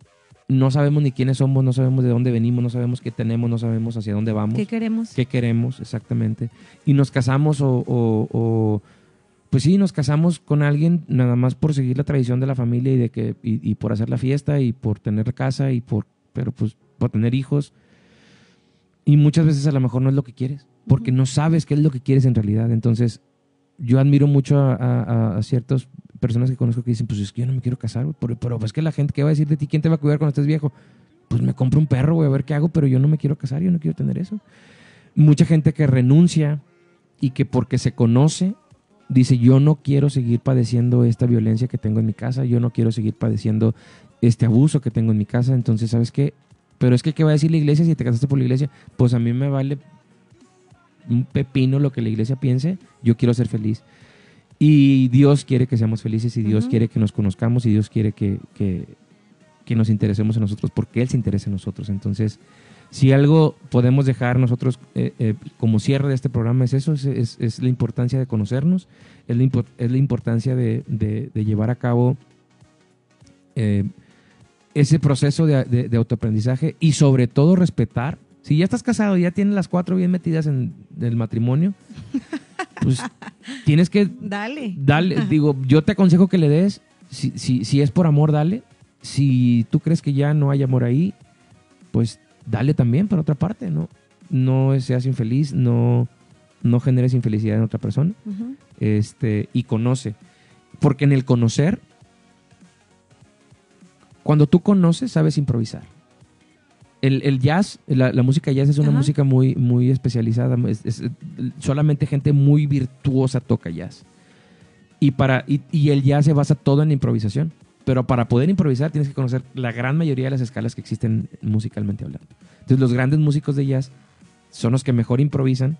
[SPEAKER 1] no sabemos ni quiénes somos, no sabemos de dónde venimos, no sabemos qué tenemos, no sabemos hacia dónde vamos.
[SPEAKER 2] ¿Qué queremos?
[SPEAKER 1] ¿Qué queremos, exactamente? Y nos casamos o, pues sí, nos casamos con alguien nada más por seguir la tradición de la familia y de que y, por hacer la fiesta y por tener casa y por pero pues por tener hijos. Y muchas veces a lo mejor no es lo que quieres porque no sabes qué es lo que quieres en realidad. Entonces, yo admiro mucho a, ciertas personas que conozco que dicen, pues es que yo no me quiero casar, pero, pero pues que la gente, ¿qué va a decir de ti? ¿Quién te va a cuidar cuando estés viejo? Pues me compro un perro, voy a ver qué hago, pero yo no me quiero casar, yo no quiero tener eso. Mucha gente que renuncia y que porque se conoce, dice, yo no quiero seguir padeciendo esta violencia que tengo en mi casa, yo no quiero seguir padeciendo este abuso que tengo en mi casa, entonces, ¿sabes qué? Pero es que, ¿qué va a decir la iglesia si te casaste por la iglesia? Pues a mí me vale un pepino lo que la iglesia piense, yo quiero ser feliz. Y Dios quiere que seamos felices y Dios quiere que nos conozcamos y Dios quiere que, que, nos interesemos en nosotros porque Él se interesa en nosotros. Entonces, si algo podemos dejar nosotros eh, eh, como cierre de este programa es eso, es, es, la importancia de conocernos, es la, es la importancia de, de, llevar a cabo eh, ese proceso de, de, autoaprendizaje y sobre todo respetar si ya estás casado y ya tienes las cuatro bien metidas en el matrimonio, pues <laughs> tienes que...
[SPEAKER 2] Dale.
[SPEAKER 1] Dale. Digo, yo te aconsejo que le des, si, si, si es por amor, dale. Si tú crees que ya no hay amor ahí, pues dale también por otra parte, ¿no? No seas infeliz, no, no generes infelicidad en otra persona. este, y conoce. Porque en el conocer, cuando tú conoces, sabes improvisar el, jazz, la, música jazz es una música muy, muy especializada. solamente gente muy virtuosa toca jazz. Y, para, y, el jazz se basa todo en improvisación. Pero para poder improvisar tienes que conocer la gran mayoría de las escalas que existen musicalmente hablando. Entonces los grandes músicos de jazz son los que mejor improvisan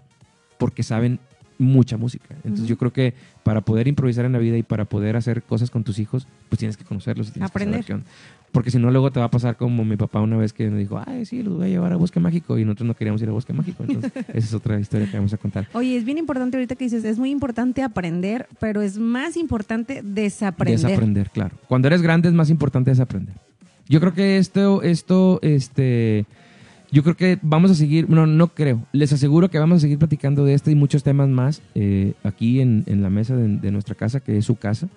[SPEAKER 1] porque saben mucha música. Entonces yo creo que para poder improvisar en la vida y para poder hacer cosas con tus hijos, pues tienes que conocerlos y tienes
[SPEAKER 2] Aprender.
[SPEAKER 1] que saber Porque si no, luego te va a pasar como mi papá una vez que me dijo, ay, sí, los voy a llevar a Bosque Mágico y nosotros no queríamos ir a Bosque Mágico. Entonces, <laughs> esa es otra historia que vamos a contar.
[SPEAKER 2] Oye, es bien importante ahorita que dices, es muy importante aprender, pero es más importante desaprender.
[SPEAKER 1] Desaprender, claro. Cuando eres grande es más importante desaprender. Yo creo que esto, esto, este yo creo que vamos a seguir, no, no creo, les aseguro que vamos a seguir platicando de este y muchos temas más eh, aquí en, la mesa de, nuestra casa, que es su casa.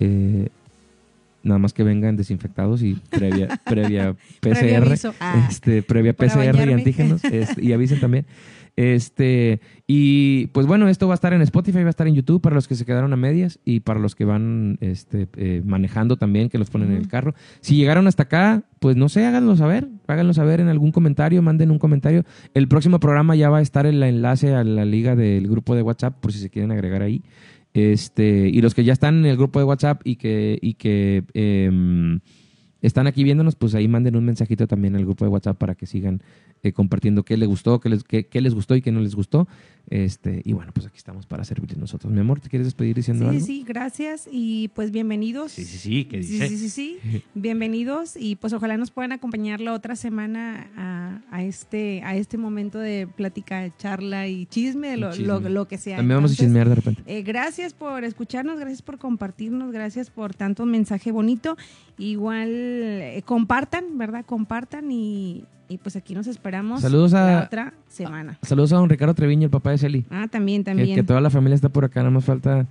[SPEAKER 1] Eh, nada más que vengan desinfectados y previa, <laughs> previa PCR, ah, este, previa PCR y antígenos, este, y avisen también. <laughs> Este, y pues bueno, esto va a estar en Spotify, va a estar en YouTube para los que se quedaron a medias y para los que van este, eh, manejando también, que los ponen en el carro. Si llegaron hasta acá, pues no sé, háganlo saber, háganlo saber en algún comentario, manden un comentario. El próximo programa ya va a estar el enlace a la liga del grupo de WhatsApp por si se quieren agregar ahí. Este, y los que ya están en el grupo de WhatsApp y que, y que em, están aquí viéndonos, pues ahí manden un mensajito también al grupo de WhatsApp para que sigan eh, compartiendo qué les gustó, qué les, qué, qué les gustó y qué no les gustó. Este, y bueno, pues aquí estamos para servirles nosotros. Mi amor, ¿te quieres despedir diciendo
[SPEAKER 2] Sí,
[SPEAKER 1] algo?
[SPEAKER 2] sí, gracias y pues bienvenidos.
[SPEAKER 1] sí, sí, sí, ¿qué
[SPEAKER 2] Sí,
[SPEAKER 1] dice?
[SPEAKER 2] sí, sí, sí. <laughs> Bienvenidos y pues ojalá nos puedan acompañar la otra semana a, a este a este momento de plática, charla y chisme, de lo,
[SPEAKER 1] Chisme.
[SPEAKER 2] lo, lo que sea.
[SPEAKER 1] También vamos a chismear de repente.
[SPEAKER 2] eh, gracias por escucharnos, gracias por compartirnos, gracias por tanto mensaje bonito. Igual eh, compartan, ¿verdad? Compartan y, y pues aquí nos esperamos
[SPEAKER 1] Saludos a-
[SPEAKER 2] la otra semana.
[SPEAKER 1] Saludos a don Ricardo Treviño, el papá de Celi.
[SPEAKER 2] Ah, también,
[SPEAKER 1] Que,
[SPEAKER 2] también.
[SPEAKER 1] que toda la familia está por acá, nada más falta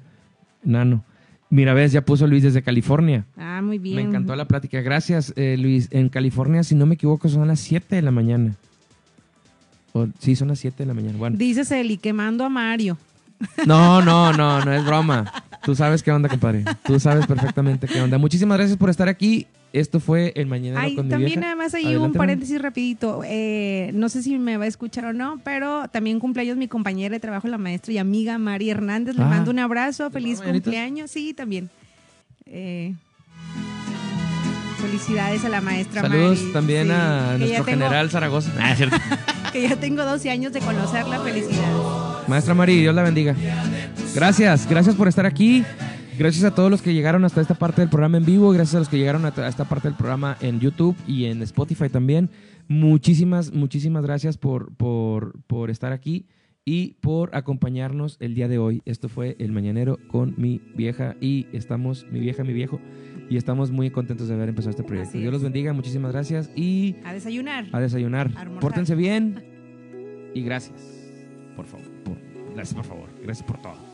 [SPEAKER 1] Nano. Mira, ves, ya puso Luis desde California.
[SPEAKER 2] Ah, muy bien.
[SPEAKER 1] Me encantó la plática. Gracias, eh, Luis. En California, si no me equivoco, son las 7 de la mañana. O- sí, son las 7 de la mañana. Bueno.
[SPEAKER 2] Dice Celi, quemando a Mario.
[SPEAKER 1] No, no, no, no es broma. Tú sabes qué onda, compadre. Tú sabes perfectamente qué onda. Muchísimas gracias por estar aquí. Esto fue El Mañanero
[SPEAKER 2] Ay,
[SPEAKER 1] con mi
[SPEAKER 2] también
[SPEAKER 1] vieja.
[SPEAKER 2] nada más ahí
[SPEAKER 1] Adelante,
[SPEAKER 2] un paréntesis rapidito. Eh, no sé si me va a escuchar o no, pero también cumpleaños mi compañera de trabajo, la maestra y amiga Mari Hernández. Le
[SPEAKER 1] Ah.
[SPEAKER 2] mando un abrazo, feliz cumpleaños. Sí, también. Eh, felicidades a la maestra
[SPEAKER 1] Saludos
[SPEAKER 2] Mari.
[SPEAKER 1] también
[SPEAKER 2] Sí,
[SPEAKER 1] a nuestro
[SPEAKER 2] tengo-
[SPEAKER 1] general Zaragoza. <laughs> Ah, cierto.
[SPEAKER 2] Que ya tengo 12 años de conocerla, felicidades.
[SPEAKER 1] Maestra Mari, Dios la bendiga. Gracias, gracias por estar aquí. Gracias a todos los que llegaron hasta esta parte del programa en vivo. Gracias a los que llegaron a esta parte del programa en YouTube y en Spotify también. Muchísimas, muchísimas gracias por, por, por estar aquí y por acompañarnos el día de hoy. Esto fue El Mañanero con mi vieja y estamos, mi vieja, mi viejo, y estamos muy contentos de haber empezado este proyecto.
[SPEAKER 2] Así
[SPEAKER 1] Dios
[SPEAKER 2] es.
[SPEAKER 1] los bendiga, muchísimas gracias y
[SPEAKER 2] A desayunar.
[SPEAKER 1] a desayunar.
[SPEAKER 2] A.
[SPEAKER 1] Pórtense bien y gracias. Por favor, por, gracias por favor. Gracias por todo.